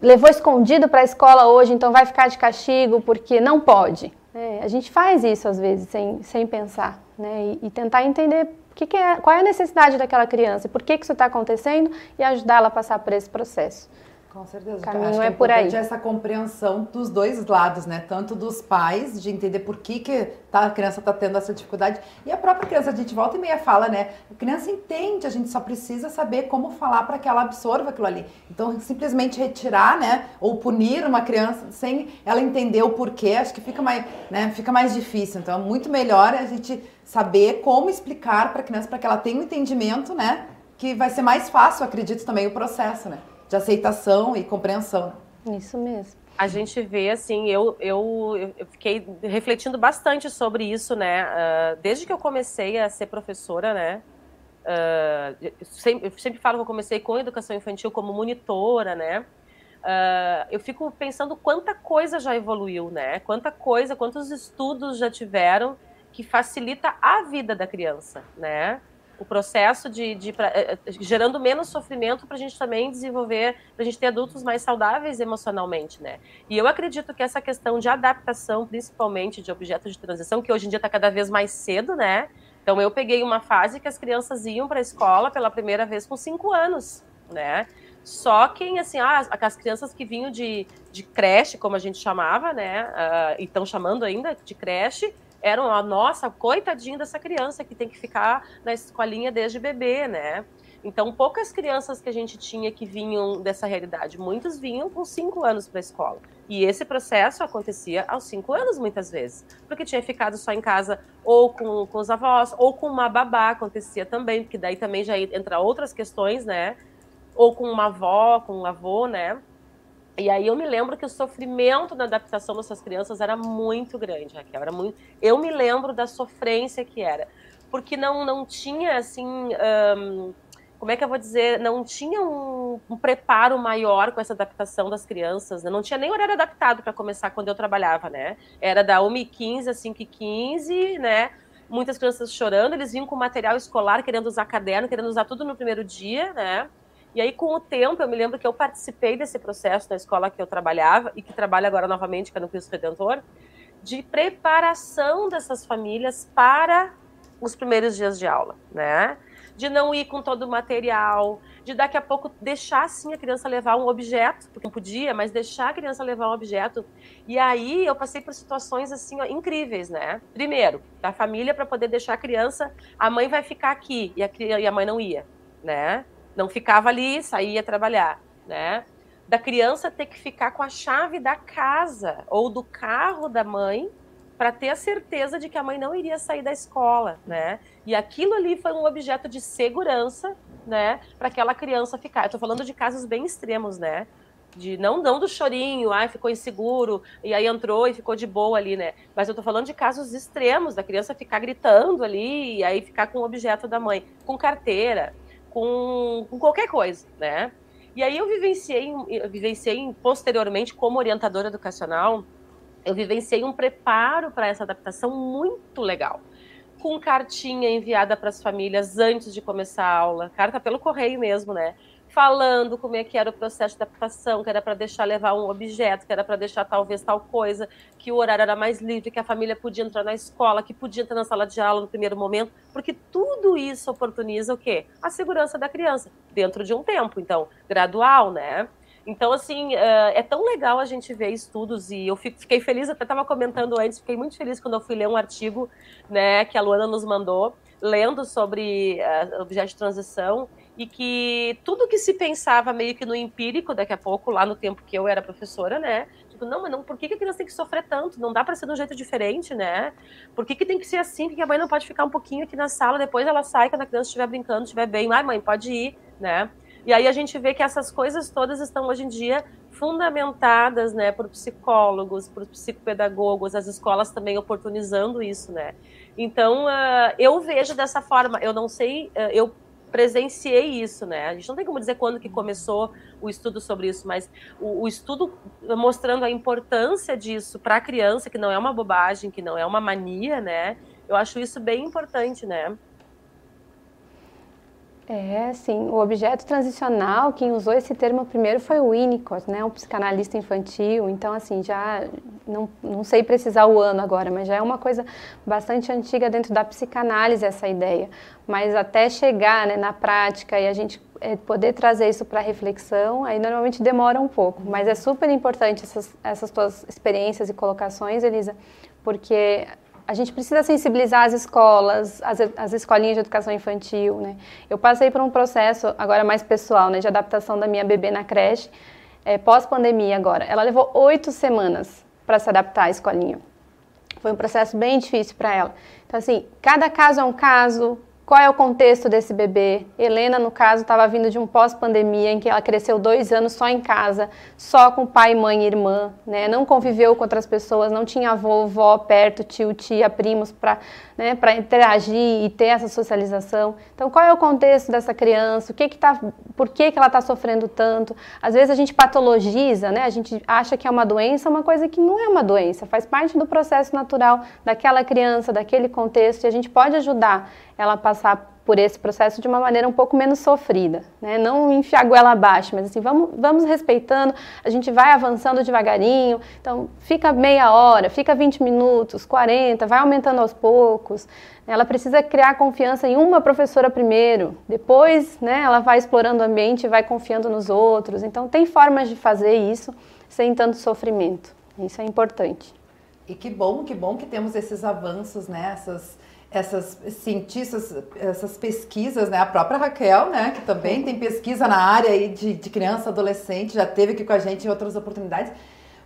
levou escondido para a escola hoje, então vai ficar de castigo porque não pode. É, a gente faz isso às vezes sem, sem pensar, né? E, e tentar entender que que é, qual é a necessidade daquela criança, por que, que isso está acontecendo e ajudá-la a passar por esse processo. Com certeza. O caminho é, é por aí. essa compreensão dos dois lados, né? Tanto dos pais, de entender por que, que tá, a criança está tendo essa dificuldade, e a própria criança, a gente volta e meia fala, né? A criança entende, a gente só precisa saber como falar para que ela absorva aquilo ali. Então, simplesmente retirar, né? Ou punir uma criança sem ela entender o porquê, acho que fica mais, né? Fica mais difícil. Então, é muito melhor a gente saber como explicar para a criança, para que ela tenha um entendimento, né? Que vai ser mais fácil, acredito, também o processo, né? De aceitação e compreensão. Isso mesmo. A gente vê, assim, eu, eu, eu fiquei refletindo bastante sobre isso, né? Uh, desde que eu comecei a ser professora, né? Uh, eu, sempre, eu sempre falo que eu comecei com educação infantil como monitora, né? Uh, eu fico pensando quanta coisa já evoluiu, né? Quanta coisa, quantos estudos já tiveram que facilita a vida da criança, né? O processo de, de pra, eh, eh, gerando menos sofrimento para a gente também desenvolver, para a gente ter adultos mais saudáveis emocionalmente, né? E eu acredito que essa questão de adaptação, principalmente de objetos de transição, que hoje em dia está cada vez mais cedo, né? Então eu peguei uma fase que as crianças iam para a escola pela primeira vez com cinco anos, né? Só quem, assim, ah, as crianças que vinham de, de creche, como a gente chamava, né? Uh, e estão chamando ainda de creche, eram a nossa, coitadinho dessa criança que tem que ficar na escolinha desde bebê, né? Então, poucas crianças que a gente tinha que vinham dessa realidade, muitos vinham com cinco anos para a escola. E esse processo acontecia aos cinco anos, muitas vezes, porque tinha ficado só em casa ou com, com os avós, ou com uma babá, acontecia também, porque daí também já entra outras questões, né? Ou com uma avó, com um avô, né? E aí eu me lembro que o sofrimento da adaptação dessas crianças era muito grande, Raquel. Era muito... Eu me lembro da sofrência que era. Porque não, não tinha, assim... Como é que eu vou dizer? Não tinha um, um preparo maior com essa adaptação das crianças. Né? Não tinha nem horário adaptado para começar quando eu trabalhava, né? Era da 1h15 a 5h15, né? Muitas crianças chorando, eles vinham com material escolar, querendo usar caderno, querendo usar tudo no primeiro dia, né? E aí, com o tempo, eu me lembro que eu participei desse processo na escola que eu trabalhava e que trabalho agora novamente, que é no Cristo Redentor, de preparação dessas famílias para os primeiros dias de aula, né? De não ir com todo o material, de daqui a pouco deixar sim a criança levar um objeto, porque não podia, mas deixar a criança levar um objeto. E aí eu passei por situações assim ó, incríveis, né? Primeiro, da família para poder deixar a criança, a mãe vai ficar aqui e a, e a mãe não ia, né? Não ficava ali, saía trabalhar, né? Da criança ter que ficar com a chave da casa ou do carro da mãe para ter a certeza de que a mãe não iria sair da escola, né? E aquilo ali foi um objeto de segurança, né, para aquela criança ficar. Eu tô falando de casos bem extremos, né? De não não do chorinho, ai, ficou inseguro e aí entrou e ficou de boa ali, né? Mas eu tô falando de casos extremos da criança ficar gritando ali e aí ficar com o objeto da mãe, com carteira, com, com qualquer coisa, né? E aí eu vivenciei, eu vivenciei posteriormente como orientadora educacional, eu vivenciei um preparo para essa adaptação muito legal. Com cartinha enviada para as famílias antes de começar a aula, carta pelo correio mesmo, né? Falando como é que era o processo de adaptação, que era para deixar levar um objeto, que era para deixar talvez tal coisa, que o horário era mais livre, que a família podia entrar na escola, que podia entrar na sala de aula no primeiro momento, porque tudo isso oportuniza o quê? A segurança da criança, dentro de um tempo, então, gradual, né? Então, assim, é tão legal a gente ver estudos e eu fiquei feliz, até estava comentando antes, fiquei muito feliz quando eu fui ler um artigo, né, que a Luana nos mandou, lendo sobre uh, objeto de transição e que tudo que se pensava meio que no empírico, daqui a pouco, lá no tempo que eu era professora, né? Tipo, não, mas não, por que, que a criança tem que sofrer tanto? Não dá para ser de um jeito diferente, né? Por que, que tem que ser assim? Por que a mãe não pode ficar um pouquinho aqui na sala, depois ela sai quando a criança estiver brincando, estiver bem? Ai, mãe, pode ir, né? E aí a gente vê que essas coisas todas estão hoje em dia fundamentadas, né, por psicólogos, por psicopedagogos, as escolas também oportunizando isso, né? Então, uh, eu vejo dessa forma. Eu não sei, uh, eu presenciei isso, né? A gente não tem como dizer quando que começou o estudo sobre isso, mas o, o estudo mostrando a importância disso para a criança, que não é uma bobagem, que não é uma mania, né? Eu acho isso bem importante, né? É, sim. O objeto transicional, quem usou esse termo primeiro foi o Winnicott, né, um psicanalista infantil. Então, assim, já não, não sei precisar o ano agora, mas já é uma coisa bastante antiga dentro da psicanálise essa ideia. Mas até chegar né, na prática e a gente é, poder trazer isso para reflexão, aí normalmente demora um pouco. Mas é super importante essas, essas tuas experiências e colocações, Elisa, porque a gente precisa sensibilizar as escolas, as, as escolinhas de educação infantil, né? Eu passei por um processo agora mais pessoal, né, de adaptação da minha bebê na creche, é, pós-pandemia agora. Ela levou oito semanas para se adaptar à escolinha. Foi um processo bem difícil para ela. Então, assim, cada caso é um caso, qual é o contexto desse bebê? Helena, no caso, estava vindo de um pós-pandemia em que ela cresceu dois anos só em casa, só com pai, mãe e irmã, né? Não conviveu com outras pessoas, não tinha avô, vó perto, tio, tia, primos para né, interagir e ter essa socialização. Então, qual é o contexto dessa criança? O que que tá, por que, que ela está sofrendo tanto? Às vezes a gente patologiza, né? A gente acha que é uma doença, uma coisa que não é uma doença, faz parte do processo natural daquela criança, daquele contexto, e a gente pode ajudar ela passar por esse processo de uma maneira um pouco menos sofrida, né? Não enfiar goela abaixo, mas assim, vamos, vamos respeitando, a gente vai avançando devagarinho, então fica meia hora, fica 20 minutos, 40, vai aumentando aos poucos. Ela precisa criar confiança em uma professora primeiro, depois, né, ela vai explorando o ambiente e vai confiando nos outros. Então tem formas de fazer isso sem tanto sofrimento. Isso é importante. E que bom, que bom que temos esses avanços, né? Essas, essas cientistas, essas pesquisas, né? A própria Raquel, né? Que também tem pesquisa na área aí de, de criança, adolescente, já teve aqui com a gente em outras oportunidades.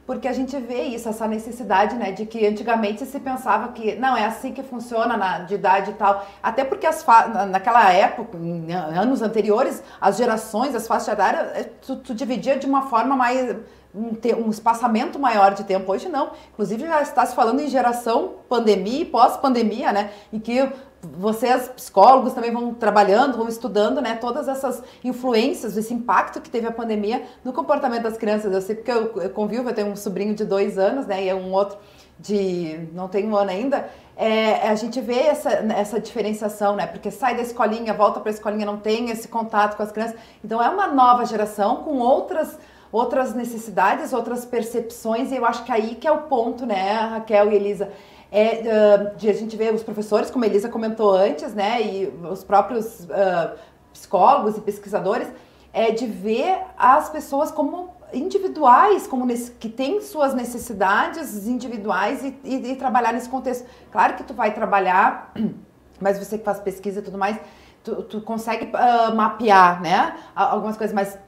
Porque a gente vê isso, essa necessidade, né? De que antigamente se pensava que não, é assim que funciona na de idade e tal. Até porque as naquela época, em anos anteriores, as gerações, as faixas etárias, é, tu, tu dividia de uma forma mais um, um espaçamento maior de tempo. Hoje não. Inclusive já está se falando em geração pandemia e pós-pandemia, né? Em que vocês, psicólogos, também vão trabalhando, vão estudando, né? Todas essas influências, esse impacto que teve a pandemia no comportamento das crianças. Eu sei porque eu, eu convivo, eu tenho um sobrinho de dois anos, né? E é um outro de não tem um ano ainda, é, a gente vê essa, essa diferenciação, né? Porque sai da escolinha, volta para a escolinha, não tem esse contato com as crianças. Então é uma nova geração com outras outras necessidades, outras percepções, e eu acho que aí que é o ponto, né, Raquel e Elisa, é de a gente ver os professores, como a Elisa comentou antes, né, e os próprios uh, psicólogos e pesquisadores, é de ver as pessoas como individuais, como nesse, que têm suas necessidades individuais e, e, e, trabalhar nesse contexto. Claro que tu vai trabalhar, mas você que faz pesquisa e tudo mais, tu, tu consegue uh, mapear, né, algumas coisas, mas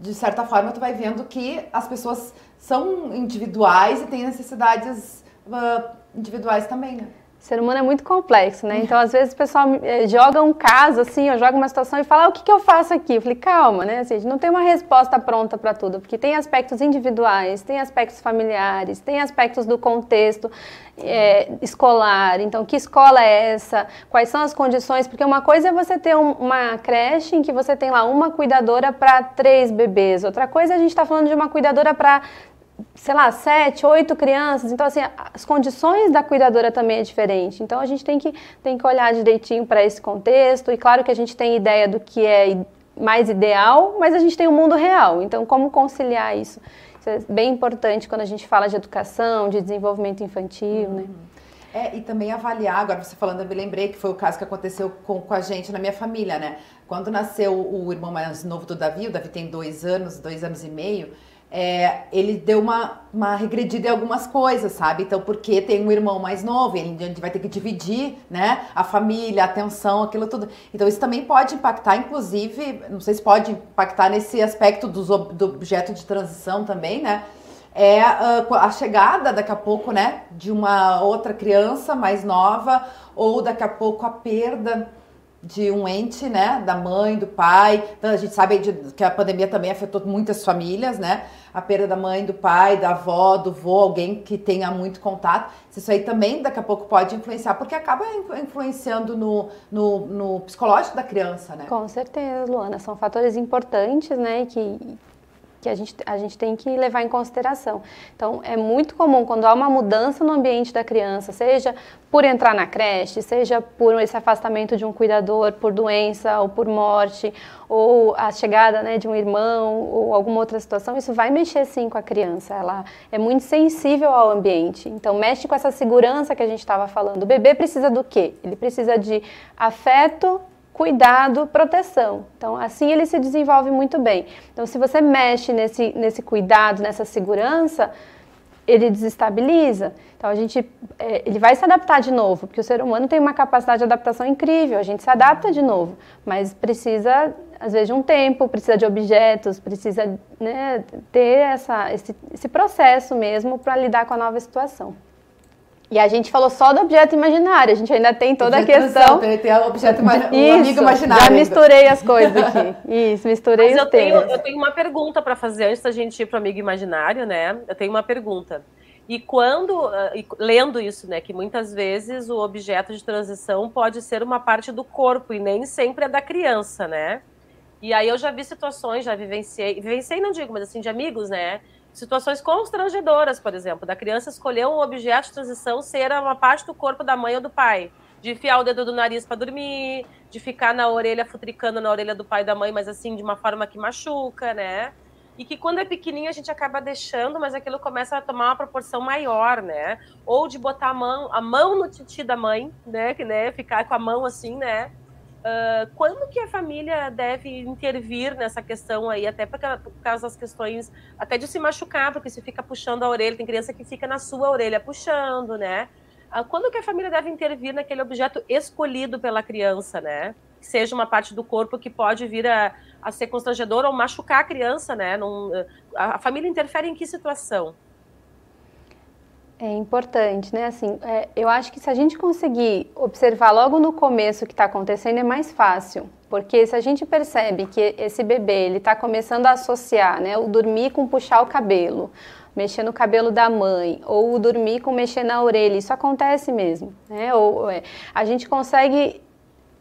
de certa forma, tu vai vendo que as pessoas são individuais e têm necessidades uh, individuais também, né? O ser humano é muito complexo, né? Então, às vezes, o pessoal eh, joga um caso, assim, ou joga uma situação e fala, ah, o que, que eu faço aqui? Eu falei, calma, né? Assim, a gente não tem uma resposta pronta para tudo, porque tem aspectos individuais, tem aspectos familiares, tem aspectos do contexto é, escolar. Então, que escola é essa? Quais são as condições? Porque uma coisa é você ter um, uma creche em que você tem lá uma cuidadora para três bebês, outra coisa é a gente está falando de uma cuidadora para sei lá, sete, oito crianças. Então, assim, as condições da cuidadora também é diferente. Então, a gente tem que, tem que olhar direitinho para esse contexto. E claro que a gente tem ideia do que é mais ideal, mas a gente tem o um mundo real. Então, como conciliar isso? Isso é bem importante quando a gente fala de educação, de desenvolvimento infantil, né? uhum. né? É, e também avaliar, agora você falando, eu me lembrei que foi o caso que aconteceu com, com a gente na minha família, né? Quando nasceu o irmão mais novo do Davi, o Davi tem dois anos, dois anos e meio, é, ele deu uma, uma regredida em algumas coisas, sabe? Então, porque tem um irmão mais novo, ele, a gente vai ter que dividir, né? A família, a atenção, aquilo tudo. Então, isso também pode impactar, inclusive, não sei se pode impactar nesse aspecto do, do objeto de transição também, né? É uh, a chegada, daqui a pouco, né? De uma outra criança mais nova, ou daqui a pouco a perda de um ente, né, da mãe, do pai. Então, a gente sabe que a pandemia também afetou muitas famílias, né? A perda da mãe, do pai, da avó, do vô, alguém que tenha muito contato. Isso aí também daqui a pouco pode influenciar, porque acaba influenciando no, no, no psicológico da criança, né? Com certeza, Luana. São fatores importantes, né, que que a gente, a gente tem que levar em consideração. Então, é muito comum quando há uma mudança no ambiente da criança, seja por entrar na creche, seja por esse afastamento de um cuidador por doença ou por morte, ou a chegada né, de um irmão ou alguma outra situação, isso vai mexer sim com a criança. Ela é muito sensível ao ambiente. Então, mexe com essa segurança que a gente estava falando. O bebê precisa do quê? Ele precisa de afeto cuidado, proteção. Então, assim ele se desenvolve muito bem. Então, se você mexe nesse, nesse cuidado, nessa segurança, ele desestabiliza. Então, a gente, é, ele vai se adaptar de novo, porque o ser humano tem uma capacidade de adaptação incrível, a gente se adapta de novo, mas precisa, às vezes, de um tempo, precisa de objetos, precisa né, ter essa, esse, esse processo mesmo para lidar com a nova situação. E a gente falou só do objeto imaginário, a gente ainda tem toda objeto a questão. Tem, tem o objeto o amigo imaginário. Já misturei as coisas aqui. Isso, misturei Mas os eu tenho, eu tenho uma pergunta para fazer antes da gente ir para o amigo imaginário, né? Eu tenho uma pergunta. E quando, uh, lendo isso, né, que muitas vezes o objeto de transição pode ser uma parte do corpo e nem sempre é da criança, né? E aí eu já vi situações, já vivenciei, vivenciei não digo, mas assim, de amigos, né? Situações constrangedoras, por exemplo, da criança escolher um objeto de transição ser uma parte do corpo da mãe ou do pai. de enfiar o dedo do nariz para dormir, de ficar na orelha futricando na orelha do pai e da mãe, mas assim de uma forma que machuca, né? E que quando é pequenininho a gente acaba deixando, mas aquilo começa a tomar uma proporção maior, né? Ou de botar a mão, a mão no titi da mãe, né? Que né, ficar com a mão assim, né? Uh, quando que a família deve intervir nessa questão aí, até por causa das questões, até de se machucar, porque se fica puxando a orelha, tem criança que fica na sua orelha puxando, né? Uh, quando que a família deve intervir naquele objeto escolhido pela criança, né? Que seja uma parte do corpo que pode vir a, a ser constrangedor ou machucar a criança, né? Num, a, a família interfere em que situação? É importante, né? Assim, é, eu acho que se a gente conseguir observar logo no começo o que está acontecendo é mais fácil, porque se a gente percebe que esse bebê ele está começando a associar, né, o dormir com puxar o cabelo, mexer no cabelo da mãe, ou o dormir com mexer na orelha, isso acontece mesmo, né? Ou é, a gente consegue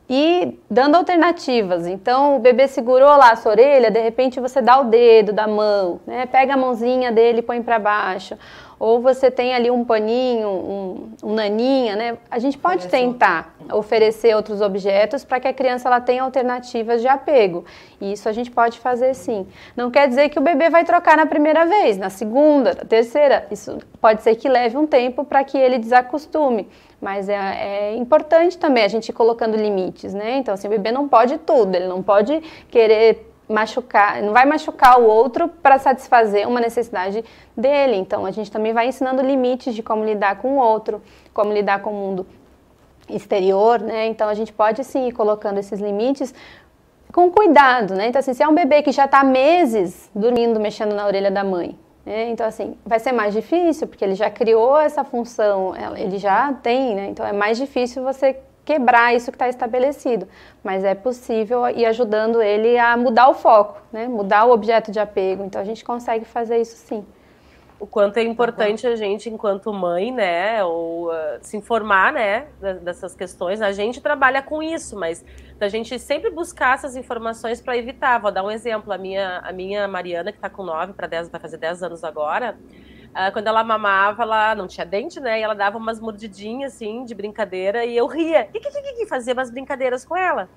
ir dando alternativas. Então, o bebê segurou lá a sua orelha, de repente você dá o dedo da mão, né? Pega a mãozinha dele e põe para baixo ou você tem ali um paninho, um, um naninha, né? A gente pode tentar oferecer outros objetos para que a criança ela tenha alternativas de apego. E isso a gente pode fazer sim. Não quer dizer que o bebê vai trocar na primeira vez, na segunda, na terceira. Isso pode ser que leve um tempo para que ele desacostume. Mas é, é, importante também a gente ir colocando limites, né? Então, assim, o bebê não pode tudo, ele não pode querer machucar, não vai machucar o outro para satisfazer uma necessidade dele. Então a gente também vai ensinando limites de como lidar com o outro, como lidar com o mundo exterior, né? Então a gente pode sim ir colocando esses limites com cuidado, né? Então assim, se é um bebê que já está meses dormindo, mexendo na orelha da mãe, né? Então assim, vai ser mais difícil porque ele já criou essa função, ele já tem, né? Então é mais difícil você quebrar isso que está estabelecido, mas é possível ir ajudando ele a mudar o foco, né? mudar o objeto de apego. Então a gente consegue fazer isso sim. O quanto é importante a gente, enquanto mãe, né, ou uh, se informar, né, dessas questões. A gente trabalha com isso, mas a gente sempre buscar essas informações para evitar. Vou dar um exemplo. A minha, a minha Mariana, que está com 9 para 10, vai fazer 10 anos agora, Uh, quando ela mamava, ela não tinha dente, né? E ela dava umas mordidinhas, assim, de brincadeira, e eu ria. E que, que, que, fazia umas brincadeiras com ela.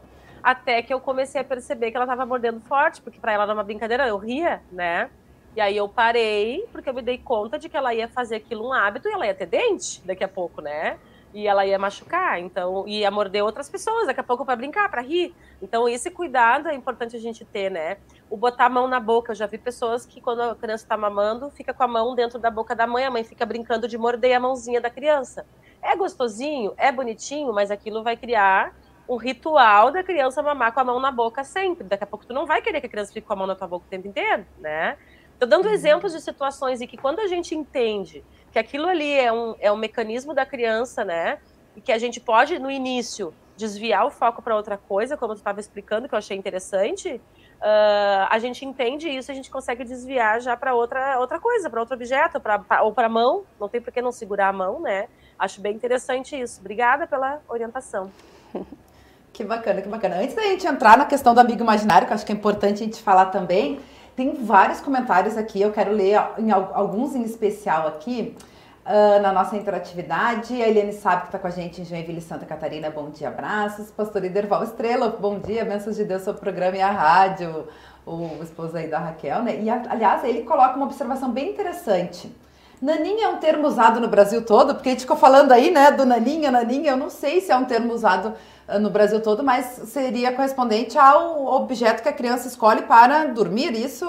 Até que eu comecei a perceber que ela tava mordendo forte, porque para ela era uma brincadeira, eu ria, né? E aí eu parei, porque eu me dei conta de que ela ia fazer aquilo um hábito e ela ia ter dente daqui a pouco, né? e ela ia machucar, então ia morder outras pessoas daqui a pouco para brincar, para rir. Então esse cuidado é importante a gente ter, né? O botar a mão na boca, eu já vi pessoas que quando a criança está mamando, fica com a mão dentro da boca da mãe, a mãe fica brincando de morder a mãozinha da criança. É gostosinho, é bonitinho, mas aquilo vai criar um ritual da criança mamar com a mão na boca sempre. Daqui a pouco tu não vai querer que a criança fique com a mão na tua boca o tempo inteiro, né? Tô dando uhum. exemplos de situações em que quando a gente entende que aquilo ali é um, é um mecanismo da criança, né? E que a gente pode, no início, desviar o foco para outra coisa, como tu estava explicando, que eu achei interessante. Uh, a gente entende isso, a gente consegue desviar já para outra, outra coisa, para outro objeto, pra, pra ou para a mão. Não tem por que não segurar a mão, né? Acho bem interessante isso. Obrigada pela orientação. Que bacana, que bacana. Antes da gente entrar na questão do amigo imaginário, que acho que é importante a gente falar também, tem vários comentários aqui, eu quero ler em, alguns em especial aqui. Uh, na nossa interatividade. A Eliane sabe que está com a gente em Joinville, Santa Catarina. Bom dia, abraços. Pastor Iderval Estrela, bom dia, bênçãos de Deus o programa e a rádio. O esposo aí da Raquel, né? E, aliás, ele coloca uma observação bem interessante. Naninha é um termo usado no Brasil todo, porque a gente ficou falando aí, né, do naninha, naninha. Eu não sei se é um termo usado no Brasil todo, mas seria correspondente ao objeto que a criança escolhe para dormir, isso,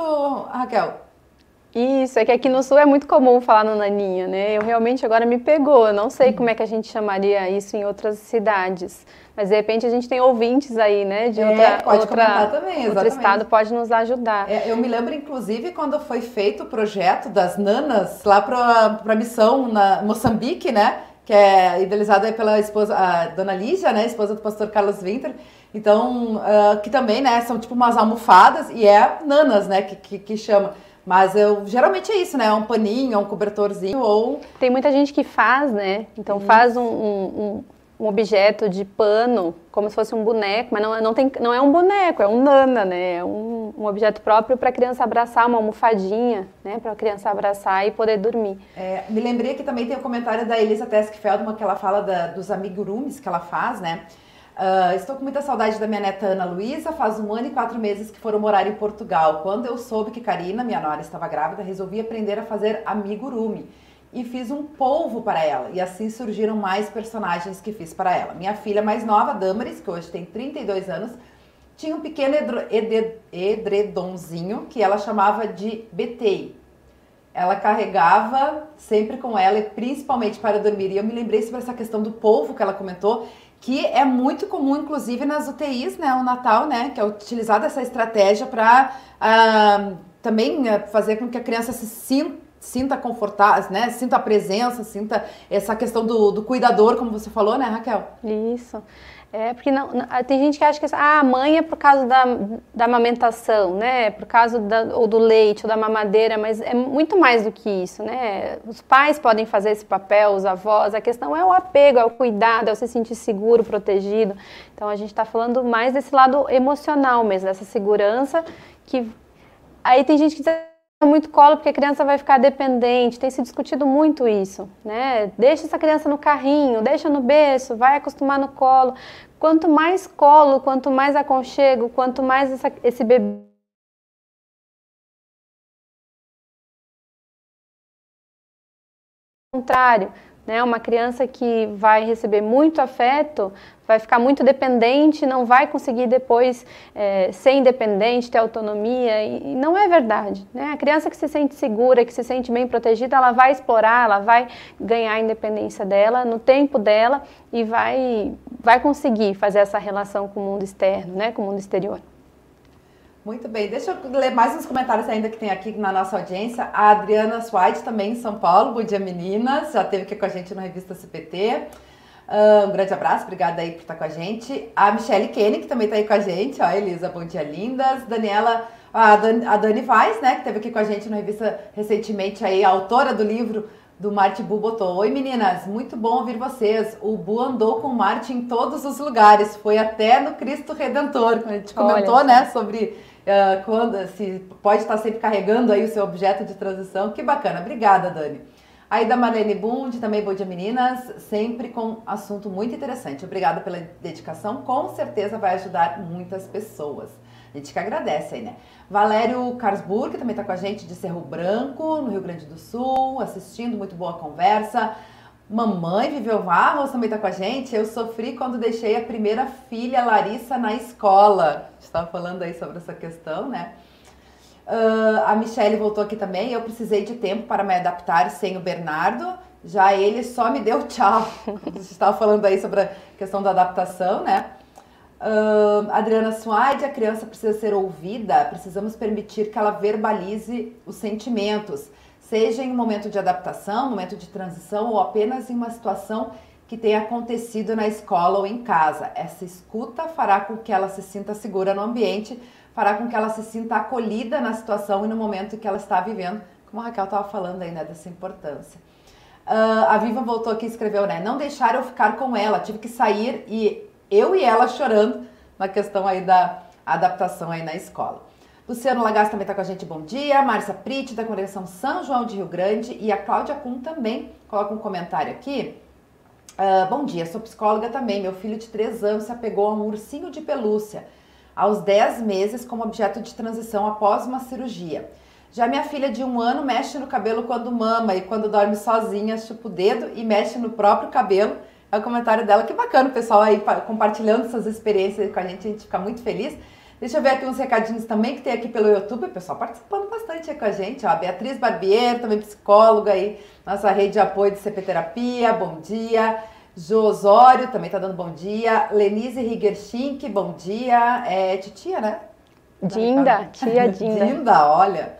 Raquel? Isso, é que aqui no Sul é muito comum falar no naninha, né? Eu realmente agora me pegou, eu não sei como é que a gente chamaria isso em outras cidades. Mas de repente a gente tem ouvintes aí, né? De é, outra, pode outra, também, outro estado pode nos ajudar. É, eu me lembro, inclusive, quando foi feito o projeto das nanas lá para a missão na Moçambique, né? que é idealizada pela esposa, a dona Lígia, né, esposa do pastor Carlos Winter. Então, uh, que também, né, são tipo umas almofadas e é nanas, né, que, que, que chama. Mas eu geralmente é isso, né? É um paninho, é um cobertorzinho ou. Tem muita gente que faz, né? Então faz um, um, um objeto de pano, como se fosse um boneco, mas não, não, tem, não é um boneco, é um nana, né? É um, um objeto próprio para a criança abraçar, uma almofadinha, né? Para a criança abraçar e poder dormir. É, me lembrei que também tem o um comentário da Elisa Tesk Feldman, que ela fala da, dos amigurumis que ela faz, né? Uh, estou com muita saudade da minha neta Ana Luísa. Faz um ano e quatro meses que foram morar em Portugal. Quando eu soube que Karina, minha nora, estava grávida, resolvi aprender a fazer amigurumi e fiz um polvo para ela. E assim surgiram mais personagens que fiz para ela. Minha filha mais nova, Damaris, que hoje tem 32 anos, tinha um pequeno edredomzinho que ela chamava de BT. Ela carregava sempre com ela, e principalmente para dormir. E eu me lembrei sobre essa questão do polvo que ela comentou, que é muito comum, inclusive, nas UTIs, né? O Natal, né? Que é utilizada essa estratégia para uh, também uh, fazer com que a criança se sinta sinta confortável, né? Sinta a presença, sinta essa questão do, do cuidador, como você falou, né, Raquel? Isso. É, porque não, tem gente que acha que ah, a mãe é por causa da, da amamentação, né? Por causa da, ou do leite ou da mamadeira, mas é muito mais do que isso, né? Os pais podem fazer esse papel, os avós. A questão é o apego, é o cuidado, é o se sentir seguro, protegido. Então a gente está falando mais desse lado emocional mesmo, dessa segurança que aí tem gente que diz muito colo porque a criança vai ficar dependente, tem se discutido muito isso, né? Deixa essa criança no carrinho, deixa no berço, vai acostumar no colo. Quanto mais colo, quanto mais aconchego, quanto mais essa, esse bebê contrário, né? Uma criança que vai receber muito afeto vai ficar muito dependente, não vai conseguir depois é, ser independente, ter autonomia, e, e não é verdade. Né? A criança que se sente segura, que se sente bem protegida, ela vai explorar, ela vai ganhar a independência dela no tempo dela e vai, vai conseguir fazer essa relação com o mundo externo, né? com o mundo exterior. Muito bem, deixa eu ler mais uns comentários ainda que tem aqui na nossa audiência. A Adriana Swite, também em São Paulo. Bom dia, meninas. Já esteve aqui com a gente na revista CPT. Uh, um grande abraço, obrigada aí por estar com a gente. A Michelle Kenny, que também está aí com a gente. Ó, Elisa, bom dia, lindas. Daniela, a Dani, a Dani Vaz, né, que esteve aqui com a gente na revista recentemente, aí, autora do livro do Marte Bu botou. Oi meninas, muito bom ouvir vocês. O Bu andou com Marte em todos os lugares, foi até no Cristo Redentor. A gente comentou, Olha, né, sobre uh, quando se pode estar sempre carregando aí o seu objeto de transição. Que bacana. Obrigada, Dani. Aí da Marlene Bund, também bom dia meninas, sempre com assunto muito interessante. Obrigada pela dedicação, com certeza vai ajudar muitas pessoas. A gente que agradece aí, né? Valério Carsburg, que também está com a gente de Cerro Branco, no Rio Grande do Sul, assistindo, muito boa conversa. Mamãe Viveu Varros também está com a gente. Eu sofri quando deixei a primeira filha, Larissa, na escola. Estava falando aí sobre essa questão, né? Uh, a Michelle voltou aqui também. Eu precisei de tempo para me adaptar sem o Bernardo. Já ele só me deu tchau. Estava falando aí sobre a questão da adaptação, né? Uh, Adriana Suaide, a criança precisa ser ouvida, precisamos permitir que ela verbalize os sentimentos, seja em um momento de adaptação, momento de transição ou apenas em uma situação que tenha acontecido na escola ou em casa. Essa escuta fará com que ela se sinta segura no ambiente, fará com que ela se sinta acolhida na situação e no momento que ela está vivendo, como a Raquel estava falando aí, né, dessa importância. Uh, a Viva voltou aqui e escreveu, né, não deixar eu ficar com ela, tive que sair e eu e ela chorando na questão aí da adaptação aí na escola. Luciano Lagas também está com a gente, bom dia. Márcia Prite, da Congregação São João de Rio Grande. E a Cláudia Kuhn também coloca um comentário aqui. Uh, bom dia, sou psicóloga também. Meu filho de 3 anos se apegou a um ursinho de pelúcia aos 10 meses como objeto de transição após uma cirurgia. Já minha filha de um ano mexe no cabelo quando mama e quando dorme sozinha chupa o dedo e mexe no próprio cabelo. É o comentário dela. Que bacana o pessoal aí compartilhando essas experiências com a gente, a gente fica muito feliz. Deixa eu ver aqui uns recadinhos também que tem aqui pelo YouTube, o pessoal participando bastante aí com a gente. Ó, a Beatriz Barbieri, também psicóloga aí, nossa rede de apoio de CP Terapia, bom dia. Jô Osório também está dando bom dia. Lenise Rigerschink, bom dia. É titia, né? Dinda, tia Dinda. Dinda, olha.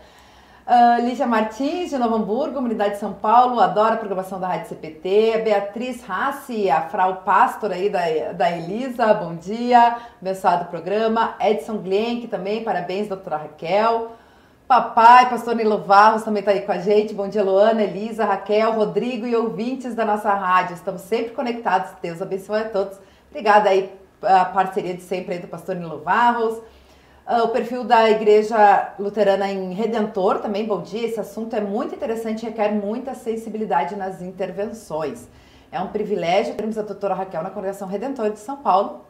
Uh, Lígia Martins, de Novo Hamburgo, Comunidade de São Paulo, adora a programação da Rádio CPT. Beatriz Rassi, a frau pastor aí da, da Elisa, bom dia, abençoado programa. Edson Glenck também, parabéns, doutora Raquel. Papai, pastor Nilo Varros também está aí com a gente. Bom dia, Luana, Elisa, Raquel, Rodrigo e ouvintes da nossa rádio. Estamos sempre conectados. Deus abençoe a todos. Obrigada aí a parceria de sempre aí do pastor Nilo Varros. Uh, o perfil da Igreja Luterana em Redentor também, bom dia. Esse assunto é muito interessante e requer muita sensibilidade nas intervenções. É um privilégio termos a doutora Raquel na Congregação Redentor de São Paulo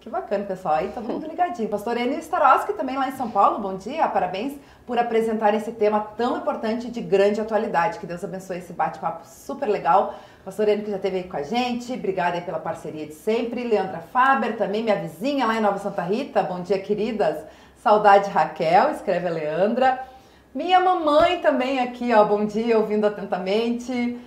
que bacana, pessoal. Aí todo mundo ligadinho. Pastor Enio Starowski, também lá em São Paulo, bom dia. Parabéns por apresentar esse tema tão importante de grande atualidade. Que Deus abençoe esse bate-papo super legal. Pastor Enio que já esteve aí com a gente, obrigada aí pela parceria de sempre. Leandra Faber, também minha vizinha lá em Nova Santa Rita. Bom dia, queridas. Saudade Raquel, escreve a Leandra. Minha mamãe também aqui, ó. Bom dia, ouvindo atentamente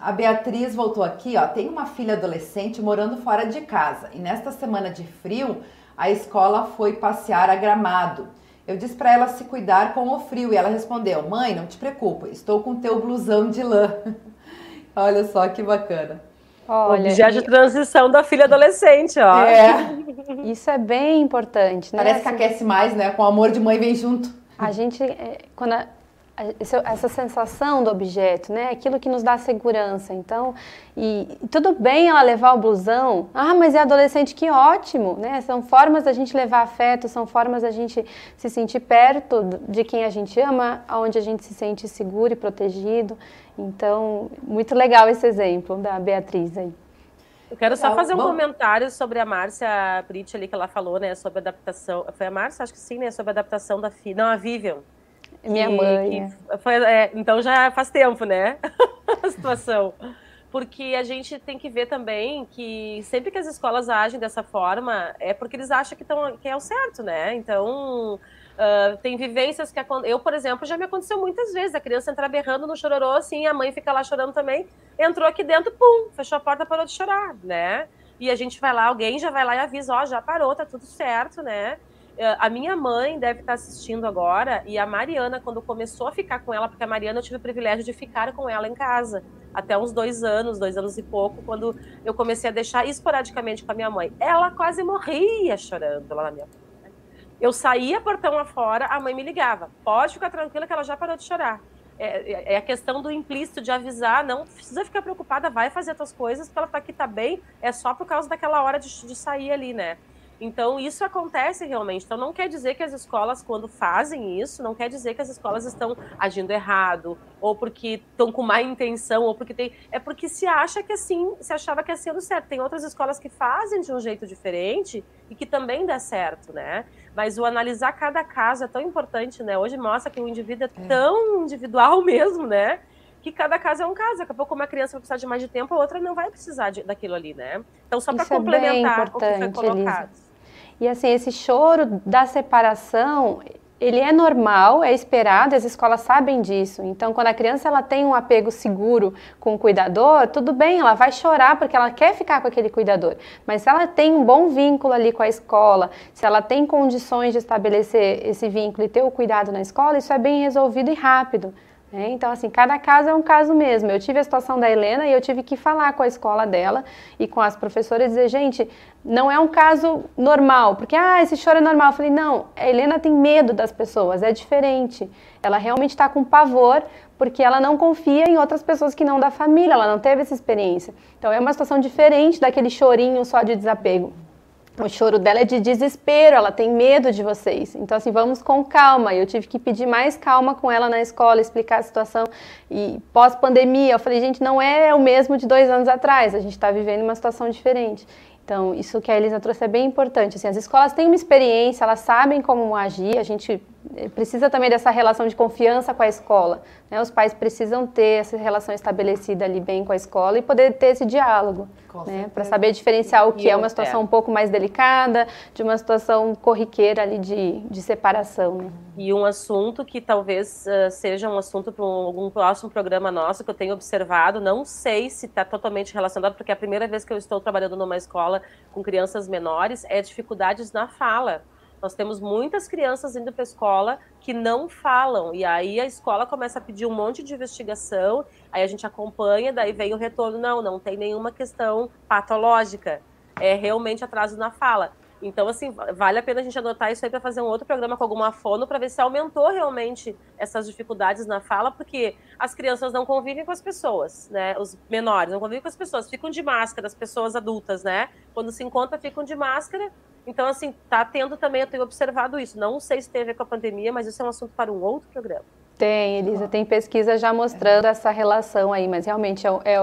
a Beatriz voltou aqui, ó. Tem uma filha adolescente morando fora de casa e nesta semana de frio a escola foi passear a Gramado. Eu disse para ela se cuidar com o frio e ela respondeu: Mãe, não te preocupa, estou com teu blusão de lã. Olha só que bacana. Olha, já de transição da filha adolescente, ó. É. Isso é bem importante, né? Parece que aquece mais, né? Com o amor de mãe vem junto. A gente, é, quando a, essa sensação do objeto, né? Aquilo que nos dá segurança. Então, e, tudo bem ela levar o blusão. Ah, mas é adolescente, que ótimo, né? São formas da gente levar afeto, são formas da gente se sentir perto de quem a gente ama, onde a gente se sente seguro e protegido. Então, muito legal esse exemplo da Beatriz aí. Eu quero só fazer um Bom. comentário sobre a Márcia Prit ali que ela falou, né, sobre a adaptação. Foi a Márcia, acho que sim, né, sobre a adaptação da filha. Não, a Vivian minha mãe. foi, é, então já faz tempo, né? a situação. Porque a gente tem que ver também que sempre que as escolas agem dessa forma, é porque eles acham que, tão, que é o certo, né? Então, uh, tem vivências que... Eu, por exemplo, já me aconteceu muitas vezes. A criança entrar berrando no chororô, assim, a mãe fica lá chorando também. Entrou aqui dentro, pum, fechou a porta, parou de chorar, né? E a gente vai lá, alguém já vai lá e avisa, ó, oh, já parou, tá tudo certo, né? Eh, a minha mãe deve estar assistindo agora e a Mariana, quando começou a ficar com ela, porque a Mariana eu tive o privilégio de ficar com ela em casa até uns dois anos, dois anos e pouco, quando eu comecei a deixar esporadicamente com a minha mãe. Ela quase morria chorando lá na minha frente. Eu saía portão afora, a mãe me ligava: pode ficar tranquila que ela já parou de chorar. É, é, é a questão do implícito de avisar, não precisa ficar preocupada, vai fazer as tuas coisas, porque ela tá aqui, tá bem, é só por causa daquela hora de, de sair ali, né? Então, isso acontece realmente. Então, não quer dizer que as escolas, quando fazem isso, não quer dizer que as escolas estão agindo errado, ou porque estão com má intenção, ou porque tem. É porque se acha que assim, se achava que ia sendo certo. Tem outras escolas que fazem de um jeito diferente e que também dá certo, né? Mas o analisar cada caso é tão importante, né? Hoje mostra que o indivíduo é, é. tão individual mesmo, né? que cada caso é um caso. Daqui a pouco uma criança vai precisar de mais de tempo, a outra não vai precisar de, daquilo ali, né? Então, só para complementar é o que foi colocado. Elisa. E assim, esse choro da separação, ele é normal, é esperado, as escolas sabem disso. Então, quando a criança ela tem um apego seguro com o cuidador, tudo bem, ela vai chorar porque ela quer ficar com aquele cuidador. Mas se ela tem um bom vínculo ali com a escola, se ela tem condições de estabelecer esse vínculo e ter o cuidado na escola, isso é bem resolvido e rápido. É, então, assim, cada caso é um caso mesmo. Eu tive a situação da Helena e eu tive que falar com a escola dela e com as professoras e dizer, gente, não é um caso normal, porque, ah, esse choro é normal. Eu falei, não, a Helena tem medo das pessoas, é diferente. Ela realmente está com pavor porque ela não confia em outras pessoas que não da família, ela não teve essa experiência. Então, é uma situação diferente daquele chorinho só de desapego. O choro dela é de desespero, ela tem medo de vocês. Então, assim, vamos com calma. Eu tive que pedir mais calma com ela na escola, explicar a situação. E pós-pandemia, eu falei, gente, não é o mesmo de dois anos atrás, a gente está vivendo uma situação diferente. Então, isso que a Elisa trouxe é bem importante. Assim, as escolas têm uma experiência, elas sabem como agir, a gente precisa também dessa relação de confiança com a escola. Né? Os pais precisam ter essa relação estabelecida ali bem com a escola e poder ter esse diálogo, né? para saber diferenciar o que e é uma situação é. um pouco mais delicada de uma situação corriqueira ali de, de separação. Né? E um assunto que talvez uh, seja um assunto para um, algum próximo programa nosso que eu tenho observado, não sei se está totalmente relacionado, porque é a primeira vez que eu estou trabalhando numa escola com crianças menores, é dificuldades na fala nós temos muitas crianças indo para a escola que não falam, e aí a escola começa a pedir um monte de investigação, aí a gente acompanha, daí vem o retorno, não, não tem nenhuma questão patológica, é realmente atraso na fala. Então, assim, vale a pena a gente anotar isso aí para fazer um outro programa com alguma fono para ver se aumentou realmente essas dificuldades na fala, porque as crianças não convivem com as pessoas, né? Os menores não convivem com as pessoas, ficam de máscara, as pessoas adultas, né? Quando se encontram, ficam de máscara. Então, assim, tá tendo também, eu tenho observado isso. Não sei se teve com a pandemia, mas isso é um assunto para um outro programa. Tem, Elisa, tem pesquisa já mostrando essa relação aí, mas realmente é, é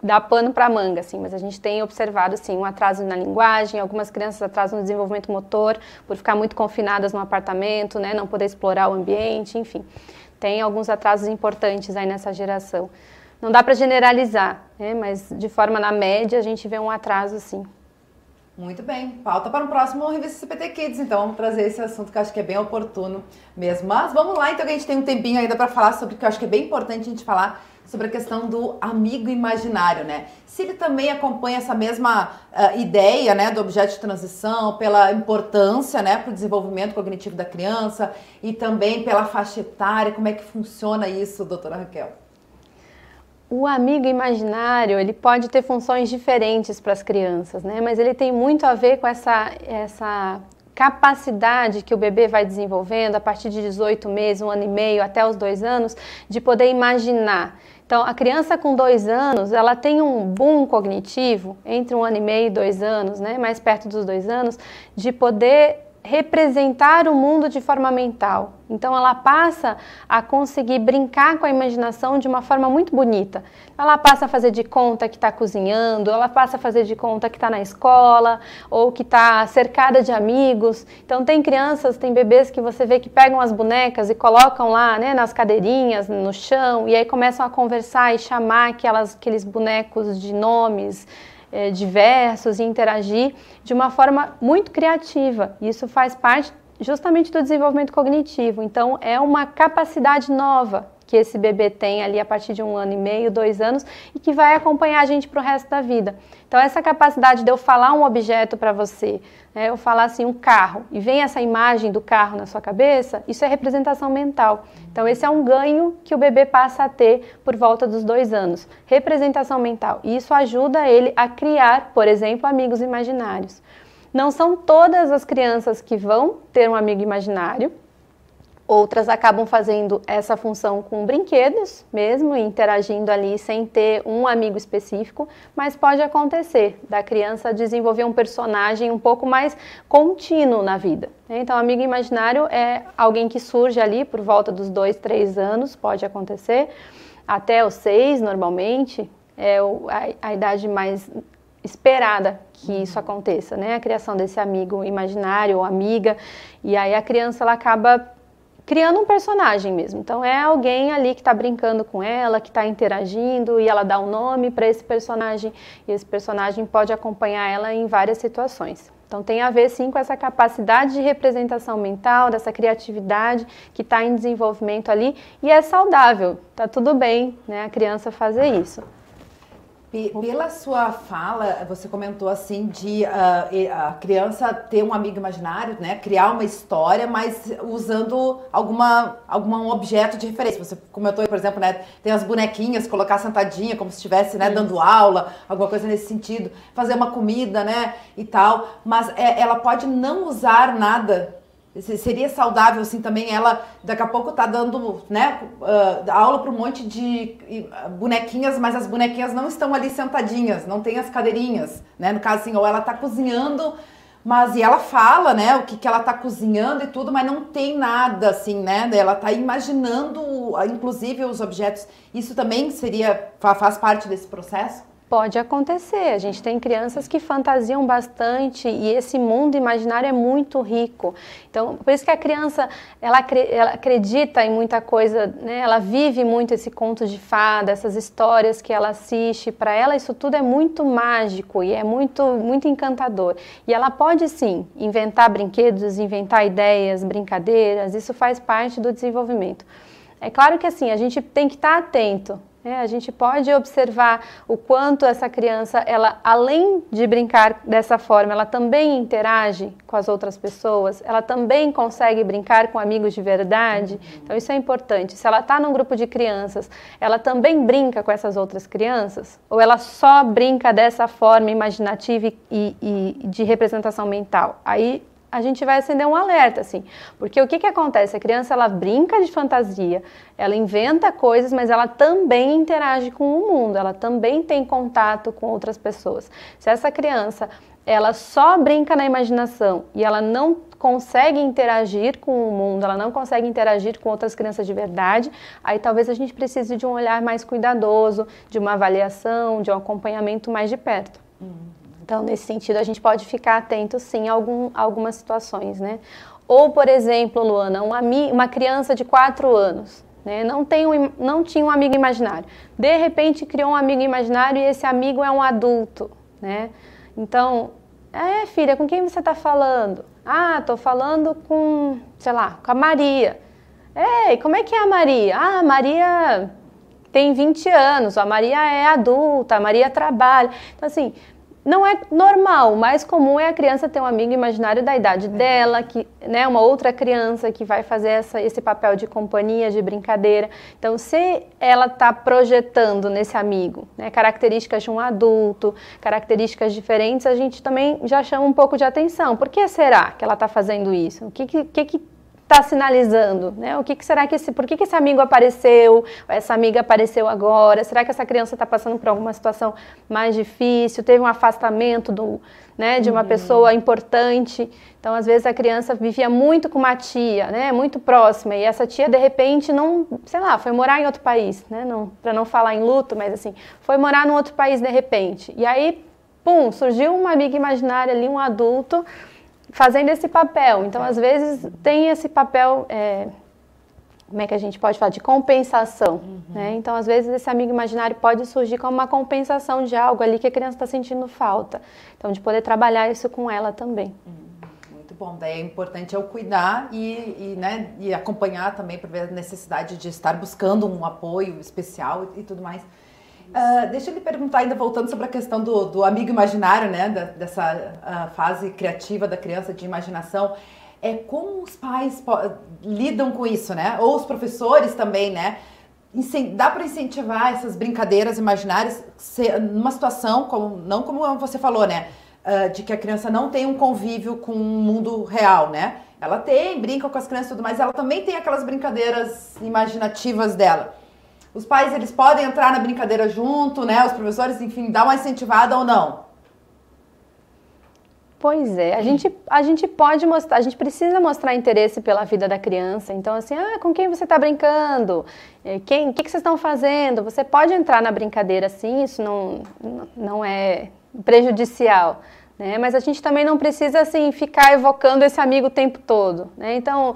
dá pano para manga, assim, mas a gente tem observado, assim, um atraso na linguagem, algumas crianças atraso no desenvolvimento motor, por ficar muito confinadas no apartamento, né, não poder explorar o ambiente, enfim, tem alguns atrasos importantes aí nessa geração. Não dá para generalizar, né, mas de forma na média a gente vê um atraso, sim. Muito bem. Pauta para um próximo Revista CPT Kids, então, vamos trazer esse assunto que eu acho que é bem oportuno mesmo. Mas vamos lá, então, que a gente tem um tempinho ainda para falar sobre que eu acho que é bem importante a gente falar sobre a questão do amigo imaginário, né? Se ele também acompanha essa mesma uh, ideia, né, do objeto de transição, pela importância, né, para o desenvolvimento cognitivo da criança e também pela faixa etária, como é que funciona isso, doutora Raquel? O amigo imaginário, ele pode ter funções diferentes para as crianças, né? Mas ele tem muito a ver com essa, essa capacidade que o bebê vai desenvolvendo a partir de 18 meses, um ano e meio, até os dois anos, de poder imaginar. Então, a criança com dois anos, ela tem um boom cognitivo entre um ano e meio e dois anos, né? Mais perto dos dois anos, de poder representar o mundo de forma mental. Então ela passa a conseguir brincar com a imaginação de uma forma muito bonita. Ela passa a fazer de conta que está cozinhando, ela passa a fazer de conta que está na escola ou que está cercada de amigos. Então tem crianças, tem bebês que você vê que pegam as bonecas e colocam lá, né, nas cadeirinhas, no chão e aí começam a conversar e chamar aquelas, aqueles bonecos de nomes é, diversos e interagir de uma forma muito criativa. Isso faz parte justamente do desenvolvimento cognitivo. Então, é uma capacidade nova que esse bebê tem ali a partir de um ano e meio, dois anos, e que vai acompanhar a gente para o resto da vida. Então, essa capacidade de eu falar um objeto para você, né, eu falar assim, um carro, e vem essa imagem do carro na sua cabeça, isso é representação mental. Então, esse é um ganho que o bebê passa a ter por volta dos dois anos. Representação mental. E isso ajuda ele a criar, por exemplo, amigos imaginários. Não são todas as crianças que vão ter um amigo imaginário, Outras acabam fazendo essa função com brinquedos mesmo, interagindo ali sem ter um amigo específico, mas pode acontecer da criança desenvolver um personagem um pouco mais contínuo na vida. Né? Então, amigo imaginário é alguém que surge ali por volta dos dois, três anos, pode acontecer, até os seis normalmente, é a, idade mais esperada que isso aconteça, né? A criação desse amigo imaginário ou amiga, e aí a criança ela acaba criando um personagem mesmo. Então é alguém ali que está brincando com ela, que está interagindo e ela dá um nome para esse personagem e esse personagem pode acompanhar ela em várias situações. Então tem a ver sim com essa capacidade de representação mental, dessa criatividade que está em desenvolvimento ali e é saudável, tá tudo bem, né? A criança fazer isso. Pela sua fala, você comentou assim de uh, a criança ter um amigo imaginário, né? Criar uma história, mas usando alguma, algum objeto de referência. Você comentou, por exemplo, né? Tem as bonequinhas, colocar sentadinha, como se estivesse né, dando aula, alguma coisa nesse sentido. Fazer uma comida, né? E tal. Mas é, ela pode não usar nada Seria saudável, assim, também ela daqui a pouco tá dando, né, uh, aula para um monte de bonequinhas, mas as bonequinhas não estão ali sentadinhas, não tem as cadeirinhas, né, no caso assim, ou ela tá cozinhando, mas e ela fala, né, o que, que ela tá cozinhando e tudo, mas não tem nada, assim, né, ela tá imaginando, inclusive, os objetos, isso também seria, faz parte desse processo? Pode acontecer. A gente tem crianças que fantasiam bastante e esse mundo imaginário é muito rico. Então, por isso que a criança ela, ela acredita em muita coisa, né? Ela vive muito esse conto de fada, essas histórias que ela assiste. Para ela isso tudo é muito mágico e é muito muito encantador. E ela pode sim inventar brinquedos, inventar ideias, brincadeiras. Isso faz parte do desenvolvimento. É claro que assim a gente tem que estar atento É, a gente pode observar o quanto essa criança, ela além de brincar dessa forma, ela também interage com as outras pessoas, ela também consegue brincar com amigos de verdade. Então isso é importante. Se ela está num grupo de crianças, ela também brinca com essas outras crianças? Ou ela só brinca dessa forma imaginativa e, e de representação mental? Aí a gente vai acender um alerta, assim. Porque o que, que acontece? A criança, ela brinca de fantasia, ela inventa coisas, mas ela também interage com o mundo, ela também tem contato com outras pessoas. Se essa criança, ela só brinca na imaginação e ela não consegue interagir com o mundo, ela não consegue interagir com outras crianças de verdade, aí talvez a gente precise de um olhar mais cuidadoso, de uma avaliação, de um acompanhamento mais de perto. Uhum. Então, nesse sentido, a gente pode ficar atento, sim, a, algum, algumas situações, né? Ou, por exemplo, Luana, uma, uma criança de 4 anos, né? não, tem um, não tinha um amigo imaginário. De repente, criou um amigo imaginário e esse amigo é um adulto, né? Então, é, filha, com quem você está falando? Ah, estou falando com, sei lá, com a Maria. Ei, como é que é a Maria? Ah, a Maria tem 20 anos, a Maria é adulta, a Maria trabalha. Então, assim, não é normal. O mais comum é a criança ter um amigo imaginário da idade dela, que, né, uma outra criança que vai fazer essa, esse papel de companhia, de brincadeira. Então, se ela está projetando nesse amigo né, características de um adulto, características diferentes, a gente também já chama um pouco de atenção. Por que será que ela está fazendo isso? O que, que, que está sinalizando? Né? O que, que, será que esse, por que, que esse amigo apareceu? Essa amiga apareceu agora? Será que essa criança está passando por alguma situação mais difícil? Teve um afastamento do, né, de uma uhum. pessoa importante? Então, às vezes a criança vivia muito com uma tia, né, muito próxima, e essa tia de repente não, sei lá, foi morar em outro país, né, não, para não falar em luto, mas assim, foi morar num outro país de repente. E aí, pum, surgiu uma amiga imaginária ali, um adulto fazendo esse papel. Então, às vezes, tem esse papel, é, como é que a gente pode falar, de compensação. Uhum. Né? Então, às vezes, esse amigo imaginário pode surgir como uma compensação de algo ali que a criança está sentindo falta. Então, de poder trabalhar isso com ela também. Uhum. Muito bom. Daí é importante eu cuidar e, e, né, e acompanhar também para ver a necessidade de estar buscando um apoio especial e, e tudo mais. Uh, deixa eu lhe perguntar, ainda voltando sobre a questão do, do amigo imaginário, né? Da, dessa uh, fase criativa da criança de imaginação. É como os pais lidam com isso, né? Ou os professores também, né? Dá para incentivar essas brincadeiras imaginárias numa situação, como, não como você falou, né? Uh, de que a criança não tem um convívio com o mundo real, né? Ela tem, brinca com as crianças e tudo mais, ela também tem aquelas brincadeiras imaginativas dela. Os pais eles podem entrar na brincadeira junto, né? Os professores, enfim, dar uma incentivada ou não? Pois é, a gente, a gente pode mostrar, a gente precisa mostrar interesse pela vida da criança. Então, assim, ah, com quem você está brincando? Eh, quem, o que, que vocês estão fazendo? Você pode entrar na brincadeira, sim, isso não, não é prejudicial. Né? Mas a gente também não precisa, assim, ficar evocando esse amigo o tempo todo. Né? Então,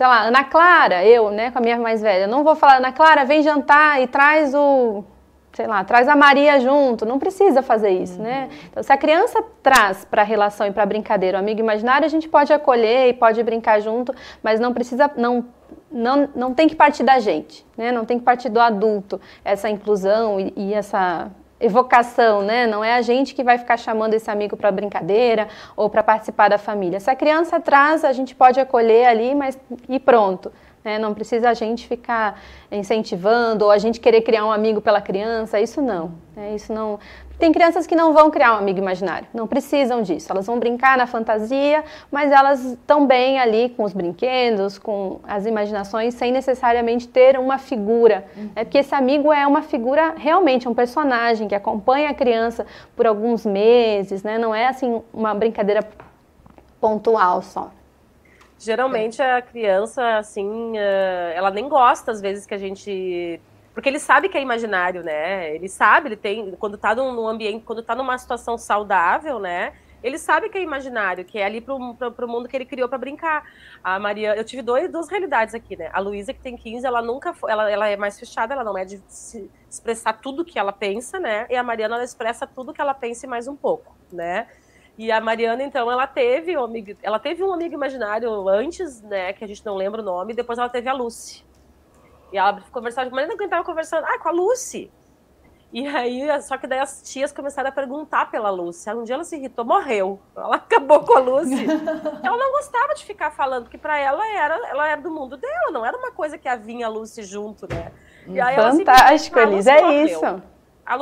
sei lá, Ana Clara, eu, né, com a minha mais velha, não vou falar, Ana Clara, vem jantar e traz o, sei lá, traz a Maria junto. Não precisa fazer isso, né? uhum. né? Então, se a criança traz para a relação e para a brincadeira o amigo imaginário, a gente pode acolher e pode brincar junto, mas não precisa, não, não, não tem que partir da gente, né? Não tem que partir do adulto essa inclusão e, e essa evocação, né? Não é a gente que vai ficar chamando esse amigo para brincadeira ou para participar da família. Se a criança traz, a gente pode acolher ali, mas e pronto. Né? Não precisa a gente ficar incentivando ou a gente querer criar um amigo pela criança. Isso não. Né? Isso não. Tem crianças que não vão criar um amigo imaginário, não precisam disso. Elas vão brincar na fantasia, mas elas estão bem ali com os brinquedos, com as imaginações, sem necessariamente ter uma figura. Uhum. Né? Porque esse amigo é uma figura realmente, um personagem que acompanha a criança por alguns meses, né? não é assim uma brincadeira pontual só. Geralmente a criança, assim, eh, ela nem gosta às vezes que a gente porque ele sabe que é imaginário, né? Ele sabe, ele tem. Quando tá num ambiente, quando tá numa situação saudável, né? Ele sabe que é imaginário, que é ali pro, pro, pro mundo que ele criou para brincar. A Maria, eu tive dois, duas realidades aqui, né? A Luísa, que tem 15, ela nunca foi, ela, ela é mais fechada, ela não é de expressar tudo que ela pensa, né? E a Mariana, ela expressa tudo que ela pensa e mais um pouco, né? E a Mariana, então, ela teve um amigo, ela teve um amigo imaginário antes, né? Que a gente não lembra o nome, e depois ela teve a Lucy. E ela conversava, mas não aguentava conversando. Ah, com a Lucy. E aí, só que daí as tias começaram a perguntar pela Lúcia. Um dia ela se irritou, morreu. Ela acabou com a Lúcia. ela não gostava de ficar falando, porque para ela era, ela era do mundo dela, não era uma coisa que a vinha a Lucy junto, né? E aí Fantástico, Elis, é morreu. isso.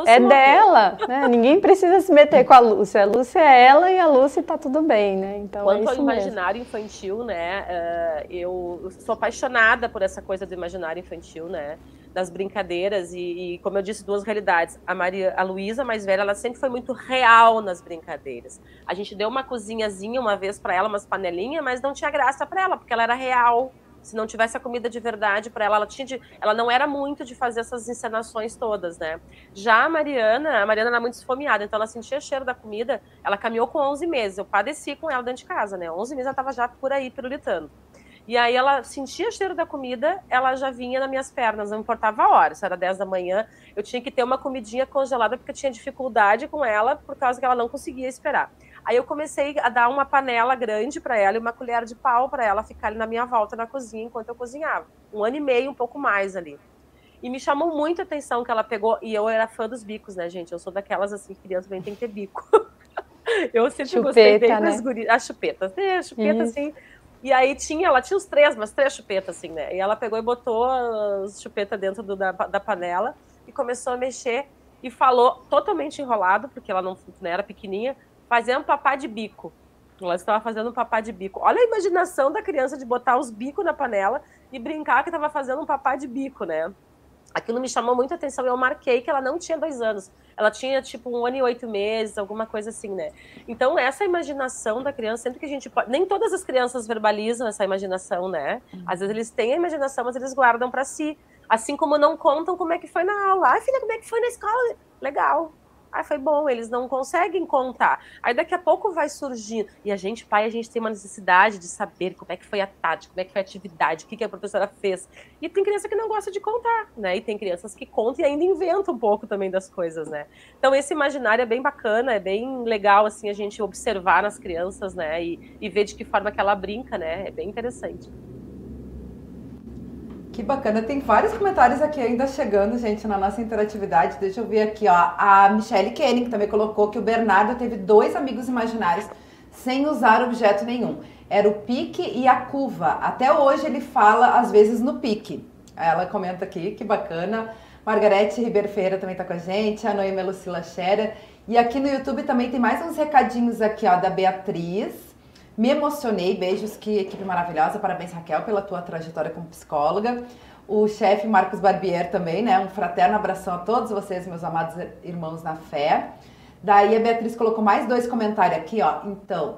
É morreu. dela, né? Ninguém precisa se meter com a Lúcia. A Lúcia é ela e a Lúcia tá tudo bem, né? Então Quanto é ao imaginário mesmo. infantil, né? Uh, eu sou apaixonada por essa coisa do imaginário infantil, né? das brincadeiras e, e, como eu disse, duas realidades. A Maria, a Luísa mais velha, ela sempre foi muito real nas brincadeiras. A gente deu uma cozinhazinha uma vez para ela, umas panelinhas, mas não tinha graça para ela, porque ela era real. Se não tivesse a comida de verdade para ela, ela tinha de, ela não era muito de fazer essas encenações todas, né? Já a Mariana, a Mariana era muito esfomeada, então ela sentia cheiro da comida. Ela caminhou com 11 meses. Eu padeci com ela dentro de casa, né? 11 meses ela estava já por aí pirulitando. E aí ela sentia cheiro da comida, ela já vinha nas minhas pernas, não importava a hora, se era 10 da manhã, eu tinha que ter uma comidinha congelada porque eu tinha dificuldade com ela por causa que ela não conseguia esperar. Aí eu comecei a dar uma panela grande para ela e uma colher de pau para ela ficar ali na minha volta na cozinha enquanto eu cozinhava. Um ano e meio, um pouco mais ali. E me chamou muito a atenção que ela pegou, e eu era fã dos bicos, né, gente? Eu sou daquelas assim, criança também tem que ter bico. eu sempre chupeta, gostei bem né? das gurias. As chupetas, né? Chupeta, assim, e aí tinha, ela tinha os três, mas três chupetas, assim, né? E ela pegou e botou as chupetas dentro do, da, da panela e começou a mexer e falou totalmente enrolado, porque ela não né, era pequenininha, fazendo papá de bico. Ela estava fazendo um papá de bico. Olha a imaginação da criança de botar os bicos na panela e brincar que estava fazendo um papá de bico, né? Aquilo me chamou muita atenção e eu marquei que ela não tinha dois anos. Ela tinha, tipo, um ano e oito meses, alguma coisa assim, né? Então, essa imaginação da criança, sempre que a gente pode... Nem todas as crianças verbalizam essa imaginação, né? Uhum. Às vezes eles têm a imaginação, mas eles guardam para si. Assim como não contam como é que foi na aula. Ai, filha, como é que foi na escola? Legal. Ah, foi bom, eles não conseguem contar. Aí daqui a pouco vai surgindo. E a gente, pai, a gente tem uma necessidade de saber como é que foi a tática, como é que foi a atividade, o que, que a professora fez. E tem criança que não gosta de contar, né? E tem crianças que contam e ainda inventam um pouco também das coisas, né? Então esse imaginário é bem bacana, é bem legal, assim, a gente observar nas crianças, né? E, e ver de que forma que ela brinca, né? É bem interessante. Que bacana, tem vários comentários aqui ainda chegando, gente, na nossa interatividade. Deixa eu ver aqui, ó. A Michelle Kenning também colocou que o Bernardo teve dois amigos imaginários sem usar objeto nenhum. Era o pique e a cuva. Até hoje ele fala, às vezes, no pique. Ela comenta aqui, que bacana. Margarete Ribeiro Ferreira também tá com a gente, a Noemi Lucila Scherer. E aqui no YouTube também tem mais uns recadinhos aqui, ó, da Beatriz. Me emocionei, beijos, que equipe maravilhosa. Parabéns, Raquel, pela tua trajetória como psicóloga. O chefe Marcos Barbier também, né? Um fraterno abração a todos vocês, meus amados irmãos na fé. Daí a Beatriz colocou mais dois comentários aqui, ó. Então,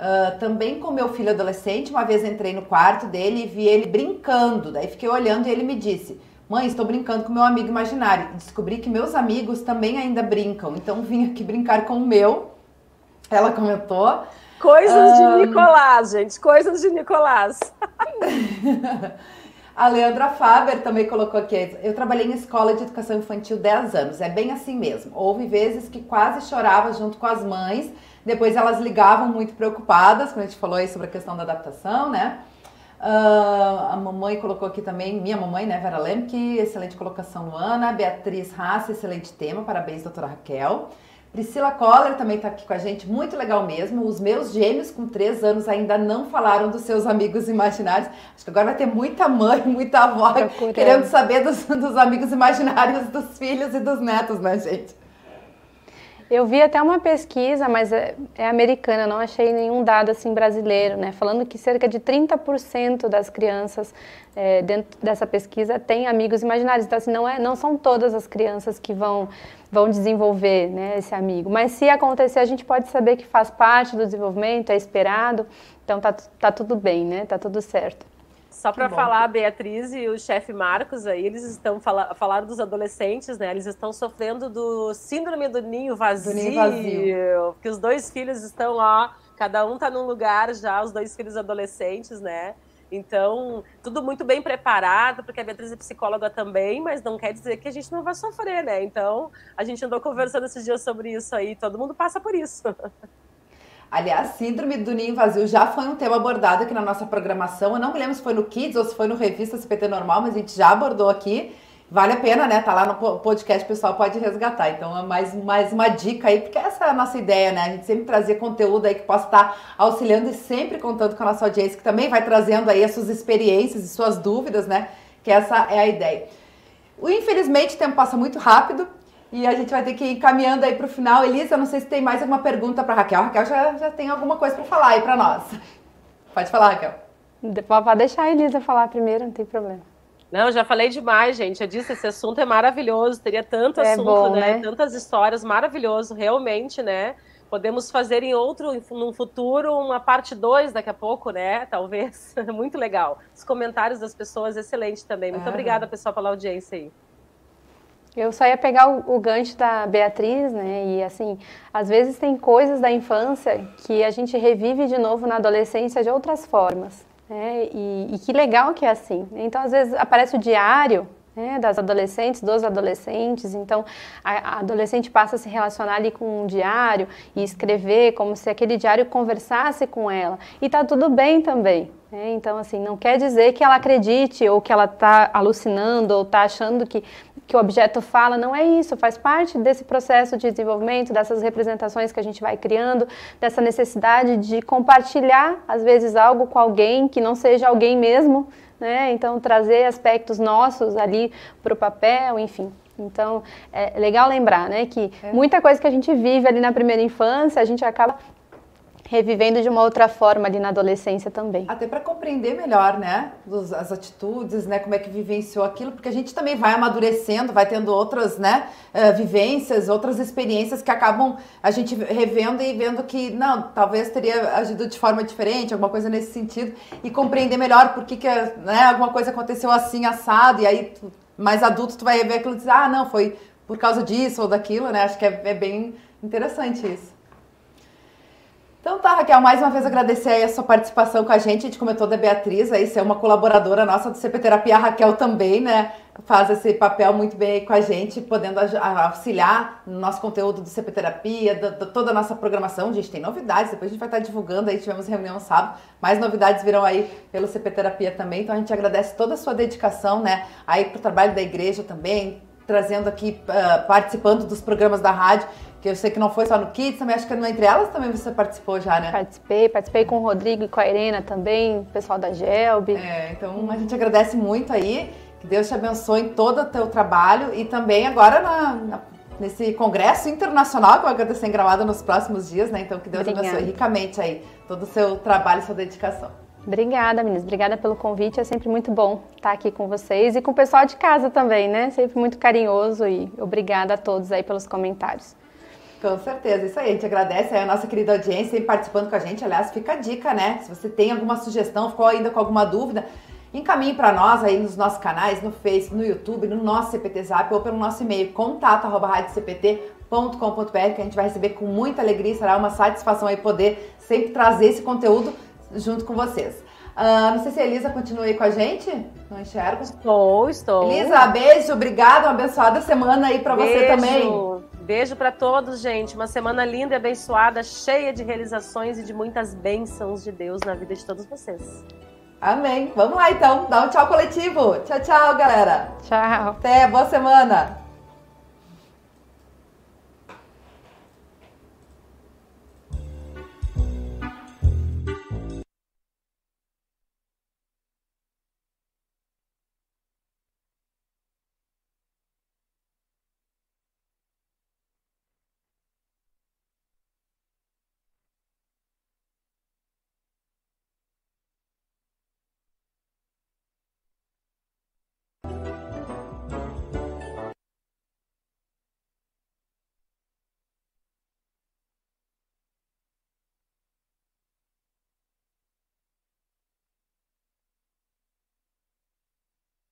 uh, também com meu filho adolescente, uma vez entrei no quarto dele e vi ele brincando. Daí fiquei olhando e ele me disse: Mãe, estou brincando com meu amigo imaginário. Descobri que meus amigos também ainda brincam, então vim aqui brincar com o meu. Ela comentou. Coisas um... de Nicolás, gente. Coisas de Nicolás. A Leandra Faber também colocou aqui. Eu trabalhei em escola de educação infantil 10 anos. É bem assim mesmo. Houve vezes que quase chorava junto com as mães. Depois elas ligavam muito preocupadas, quando a gente falou aí sobre a questão da adaptação, né? Uh, a mamãe colocou aqui também, minha mamãe, né, Vera Lemke, excelente colocação, Luana. Beatriz Raça, excelente tema, parabéns, doutora Raquel. Priscila Coller também está aqui com a gente, muito legal mesmo. Os meus gêmeos com três anos ainda não falaram dos seus amigos imaginários. Acho que agora vai ter muita mãe, muita avó Procurando. querendo saber dos, dos amigos imaginários dos filhos e dos netos, né, gente? Eu vi até uma pesquisa, mas é, é, americana, não achei nenhum dado assim brasileiro, né? Falando que cerca de 30% das crianças é, dentro dessa pesquisa têm amigos imaginários. Então, assim, não, é, não são todas as crianças que vão, vão desenvolver né, esse amigo. Mas se acontecer, a gente pode saber que faz parte do desenvolvimento, é esperado. Então, tá, tá tudo bem, né? Tá tudo certo. Só para falar, a Beatriz e o chefe Marcos aí, eles estão fala, falaram dos adolescentes, né? Eles estão sofrendo do síndrome do ninho vazio, do ninho vazio. que os dois filhos estão lá, cada um tá num lugar já, os dois filhos adolescentes, né? Então, tudo muito bem preparado, porque a Beatriz é psicóloga também, mas não quer dizer que a gente não vai sofrer, né? Então, a gente andou conversando esses dias sobre isso aí, todo mundo passa por isso. Aliás, síndrome do ninho vazio já foi um tema abordado aqui na nossa programação. Eu não me lembro se foi no Kids ou se foi no Revista CPT Normal, mas a gente já abordou aqui. Vale a pena, né? Tá lá no podcast, o pessoal pode resgatar. Então é mais, mais uma dica aí, porque essa é a nossa ideia, né? A gente sempre trazer conteúdo aí que possa estar auxiliando e sempre contando com a nossa audiência, que também vai trazendo aí as suas experiências e suas dúvidas, né? Que essa é a ideia. Infelizmente, o tempo passa muito rápido. E a gente vai ter que ir caminhando aí para o final. Elisa, não sei se tem mais alguma pergunta para Raquel. A Raquel já, já tem alguma coisa para falar aí para nós. Pode falar, Raquel. Pode deixar a Elisa falar primeiro, não tem problema. Não, já falei demais, gente. Eu disse, esse assunto é maravilhoso. Teria tanto é assunto, bom, né? né? Tantas histórias, maravilhoso, realmente, né? Podemos fazer em outro, no futuro, uma parte 2 daqui a pouco, né? Talvez. Muito legal. Os comentários das pessoas, excelente também. Muito obrigada, pessoal, pela audiência aí. Eu só ia pegar o, o, gancho da Beatriz, né? E assim, às vezes tem coisas da infância que a gente revive de novo na adolescência de outras formas. Né? E, e que legal que é assim. Então, às vezes aparece o diário né, das adolescentes, dos adolescentes. Então, a, a, adolescente passa a se relacionar ali com um diário e escrever como se aquele diário conversasse com ela. E tá tudo bem também. Né? Então, assim, não quer dizer que ela acredite ou que ela está alucinando ou está achando que que o objeto fala, não é isso, faz parte desse processo de desenvolvimento, dessas representações que a gente vai criando, dessa necessidade de compartilhar, às vezes, algo com alguém que não seja alguém mesmo, né? Então, trazer aspectos nossos ali para o papel, enfim. Então, é legal lembrar, né, que é. muita coisa que a gente vive ali na primeira infância, a gente acaba revivendo de uma outra forma ali na adolescência também. Até para compreender melhor, né, as atitudes, né, como é que vivenciou aquilo, porque a gente também vai amadurecendo, vai tendo outras, né, uh, vivências, outras experiências que acabam a gente revendo e vendo que não, talvez teria agido de forma diferente, alguma coisa nesse sentido e compreender melhor por que que, né, alguma coisa aconteceu assim assado e aí tu, mais adulto tu vai ver aquilo e dizer, ah, não, foi por causa disso ou daquilo, né? Acho que é, é bem interessante isso. Então tá, Raquel, mais uma vez agradecer aí a sua participação com a gente. A gente comentou da Beatriz, aí você é uma colaboradora nossa do CP Terapia, a Raquel também, né? Faz esse papel muito bem com a gente, podendo auxiliar no nosso conteúdo do CP Terapia, da, da, toda a nossa programação. A gente tem novidades, depois a gente vai estar divulgando aí, tivemos reunião sábado, mais novidades virão aí pelo CP Terapia também. Então a gente agradece toda a sua dedicação, né? Aí pro trabalho da igreja também, trazendo aqui, uh, participando dos programas da rádio que eu sei que não foi só no Kids, também acho que Entre Elas também você participou já, né? Participei, participei com o Rodrigo e com a Irena também, o pessoal da Gelb. É, então a gente agradece muito aí, que Deus te abençoe em todo o teu trabalho e também agora na, na, nesse congresso internacional que vai acontecer em Gramado nos próximos dias, né? Então que Deus Obrigada. abençoe ricamente aí todo o seu trabalho e sua dedicação. Obrigada, meninas. Obrigada pelo convite. É sempre muito bom estar aqui com vocês e com o pessoal de casa também, né? Sempre muito carinhoso e obrigada a todos aí pelos comentários. Com certeza, isso aí. A gente agradece a nossa querida audiência sempre participando com a gente. Aliás, fica a dica, né? Se você tem alguma sugestão, ficou ainda com alguma dúvida, encaminhe para nós aí nos nossos canais, no Facebook, no YouTube, no nosso CPT Zap ou pelo nosso e-mail contato@radiocpt.com.br que a gente vai receber com muita alegria, será uma satisfação aí poder sempre trazer esse conteúdo junto com vocês. Uh, não sei se a Elisa continua aí com a gente. Não enxergo. Estou, estou. Elisa, beijo, obrigada, uma abençoada semana aí para você também. Beijo para todos, gente. Uma semana linda e abençoada, cheia de realizações e de muitas bênçãos de Deus na vida de todos vocês. Amém. Vamos lá então, dá um tchau coletivo. Tchau, tchau, galera. Tchau. Até, boa semana.